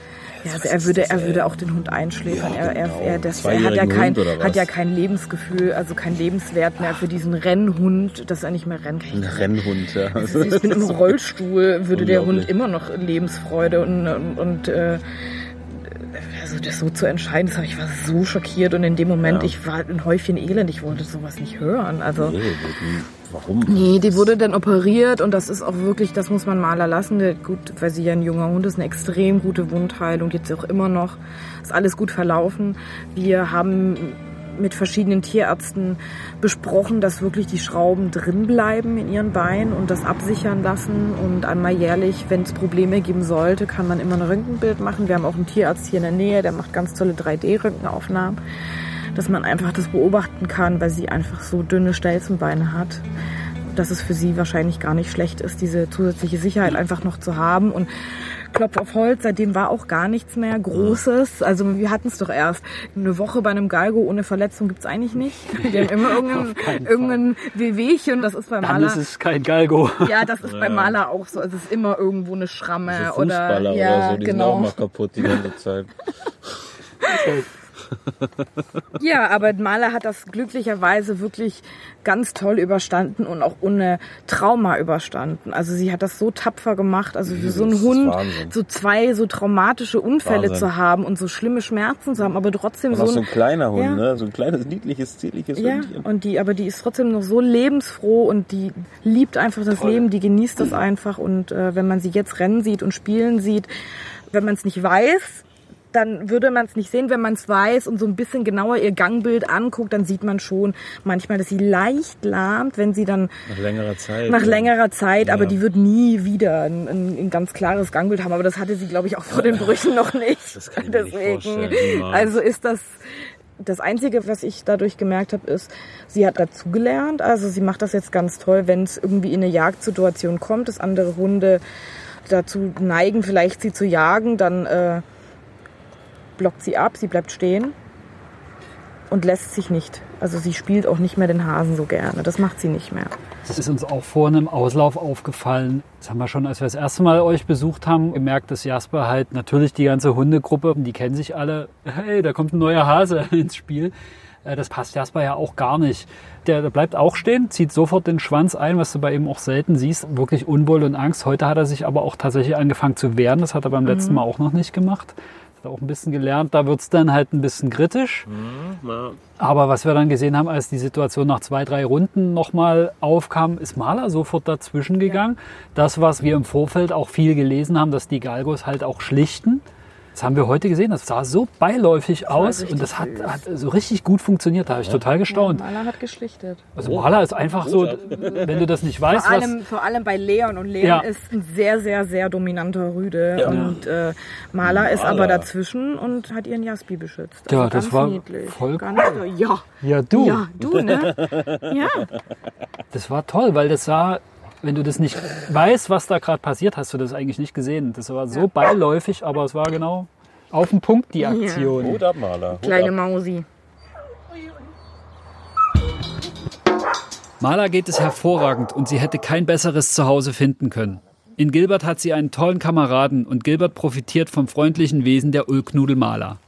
ja, also er würde, er würde auch den Hund einschläfern. Ja, er, genau. er, das, er hat ja kein, hat ja kein Lebensgefühl, also kein Lebenswert mehr für diesen Rennhund, dass er nicht mehr rennen Ein Rennhund, ja. Ich bin im Rollstuhl, würde der Hund immer noch Lebensfreude und, und, und äh, also das so zu entscheiden, das, ich war so schockiert und in dem Moment, ja. ich war ein Häufchen Elend, ich wollte sowas nicht hören. Also nee, Warum? Nee, die wurde dann operiert und das ist auch wirklich, das muss man mal erlassen. Gut, weil sie ja ein junger Hund ist, eine extrem gute Wundheilung, jetzt auch immer noch. Ist alles gut verlaufen. Wir haben mit verschiedenen Tierärzten besprochen, dass wirklich die Schrauben drin bleiben in ihren Beinen und das absichern lassen. Und einmal jährlich, wenn es Probleme geben sollte, kann man immer ein Röntgenbild machen. Wir haben auch einen Tierarzt hier in der Nähe, der macht ganz tolle 3D-Röntgenaufnahmen dass man einfach das beobachten kann, weil sie einfach so dünne Stelzenbeine hat, dass es für sie wahrscheinlich gar nicht schlecht ist, diese zusätzliche Sicherheit einfach noch zu haben und Klopf auf Holz, seitdem war auch gar nichts mehr Großes. Also wir hatten es doch erst. Eine Woche bei einem Galgo ohne Verletzung gibt's eigentlich nicht. Wir haben immer irgendein, irgendein Wehwehchen. Das ist bei Maler. Dann ist es kein Galgo. Ja, das ist ja. bei Maler auch so. Also es ist immer irgendwo eine Schramme also oder ja, oder so, die genau. sind auch mal kaputt die ganze Zeit. ja, aber Maler hat das glücklicherweise wirklich ganz toll überstanden und auch ohne Trauma überstanden. Also sie hat das so tapfer gemacht. Also für so einen Hund so zwei so traumatische Unfälle Wahnsinn. zu haben und so schlimme Schmerzen zu haben, aber trotzdem und so, ein, so ein kleiner Hund, ja. ne? So ein kleines niedliches, zierliches ja, Hündchen. und die, aber die ist trotzdem noch so lebensfroh und die liebt einfach das Voll. Leben, die genießt das einfach und äh, wenn man sie jetzt rennen sieht und spielen sieht, wenn man es nicht weiß, dann würde man es nicht sehen, wenn man es weiß und so ein bisschen genauer ihr Gangbild anguckt, dann sieht man schon manchmal, dass sie leicht lahmt, wenn sie dann nach längerer Zeit. Nach ja. längerer Zeit, ja. aber die wird nie wieder ein, ein, ein, ganz klares Gangbild haben. Aber das hatte sie, glaube ich, auch vor den Brüchen noch nicht. Das kann ich Deswegen, nicht also ist das das Einzige, was ich dadurch gemerkt habe, ist, sie hat dazugelernt. Also sie macht das jetzt ganz toll, wenn es irgendwie in eine Jagdsituation kommt, dass andere Hunde dazu neigen, vielleicht sie zu jagen, dann äh, blockt sie ab, sie bleibt stehen und lässt sich nicht. Also sie spielt auch nicht mehr den Hasen so gerne. Das macht sie nicht mehr. Das ist uns auch vor einem Auslauf aufgefallen. Das haben wir schon, als wir das erste Mal euch besucht haben, gemerkt, dass Jasper halt natürlich die ganze Hundegruppe, die kennen sich alle, hey, da kommt ein neuer Hase ins Spiel. Äh, das passt Jasper ja auch gar nicht. Der, der bleibt auch stehen, zieht sofort den Schwanz ein, was du bei ihm auch selten siehst. Wirklich Unwohl und Angst. Heute hat er sich aber auch tatsächlich angefangen zu wehren. Das hat er beim mhm. letzten Mal auch noch nicht gemacht auch ein bisschen gelernt, da wird es dann halt ein bisschen kritisch. Mhm, ja. Aber was wir dann gesehen haben, als die Situation nach zwei, drei Runden nochmal aufkam, ist Maler sofort dazwischen gegangen. Ja. Das, was wir im Vorfeld auch viel gelesen haben, dass die Galgos halt auch schlichten. Das haben wir heute gesehen. Das sah so beiläufig das aus und das hat, hat, so richtig gut funktioniert. Da habe ich ja. total gestaunt. Ja, Maler hat geschlichtet. Also oh. Maler ist einfach so, wenn du das nicht weißt. Vor allem, vor allem bei Leon. Und Leon ja. ist ein sehr, sehr, sehr dominanter Rüde. Ja. Und äh, Maler, Maler, ist aber dazwischen und hat ihren Jaspi beschützt. Also ja, das war niedlich. voll Ganz cool. Ja. Ja, du. Ja, du, ne? ja. Das war toll, weil das sah wenn du das nicht weißt, was da gerade passiert, hast du das eigentlich nicht gesehen. Das war so beiläufig, aber es war genau auf den Punkt die Aktion. Ja. Hut ab, Maler. Hut Kleine ab. Mausi. Maler geht es hervorragend und sie hätte kein besseres Zuhause finden können. In Gilbert hat sie einen tollen Kameraden und Gilbert profitiert vom freundlichen Wesen der Ulknudel Maler.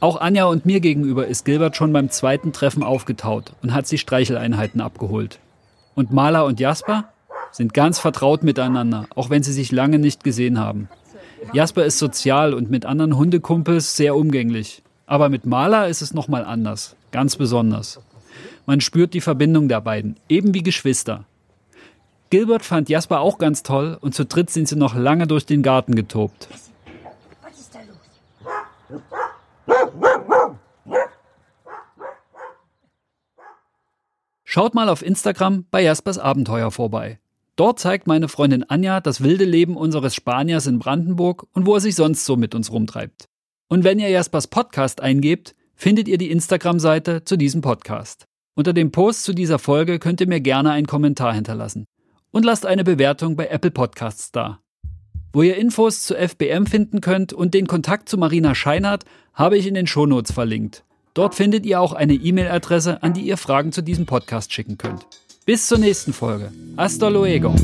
Auch Anja und mir gegenüber ist Gilbert schon beim zweiten Treffen aufgetaut und hat sie Streicheleinheiten abgeholt. Und Maler und Jasper? Sind ganz vertraut miteinander, auch wenn sie sich lange nicht gesehen haben. Jasper ist sozial und mit anderen Hundekumpels sehr umgänglich. Aber mit Maler ist es nochmal anders, ganz besonders. Man spürt die Verbindung der beiden, eben wie Geschwister. Gilbert fand Jasper auch ganz toll und zu dritt sind sie noch lange durch den Garten getobt. Was ist da los? Schaut mal auf Instagram bei Jaspers Abenteuer vorbei. Dort zeigt meine Freundin Anja das wilde Leben unseres Spaniers in Brandenburg und wo er sich sonst so mit uns rumtreibt. Und wenn ihr Jaspers Podcast eingebt, findet ihr die Instagram-Seite zu diesem Podcast. Unter dem Post zu dieser Folge könnt ihr mir gerne einen Kommentar hinterlassen. Und lasst eine Bewertung bei Apple Podcasts da. Wo ihr Infos zu FBM finden könnt und den Kontakt zu Marina Scheinert, habe ich in den Shownotes verlinkt. Dort findet ihr auch eine E-Mail-Adresse, an die ihr Fragen zu diesem Podcast schicken könnt. Bis zur nächsten Folge. Hasta luego.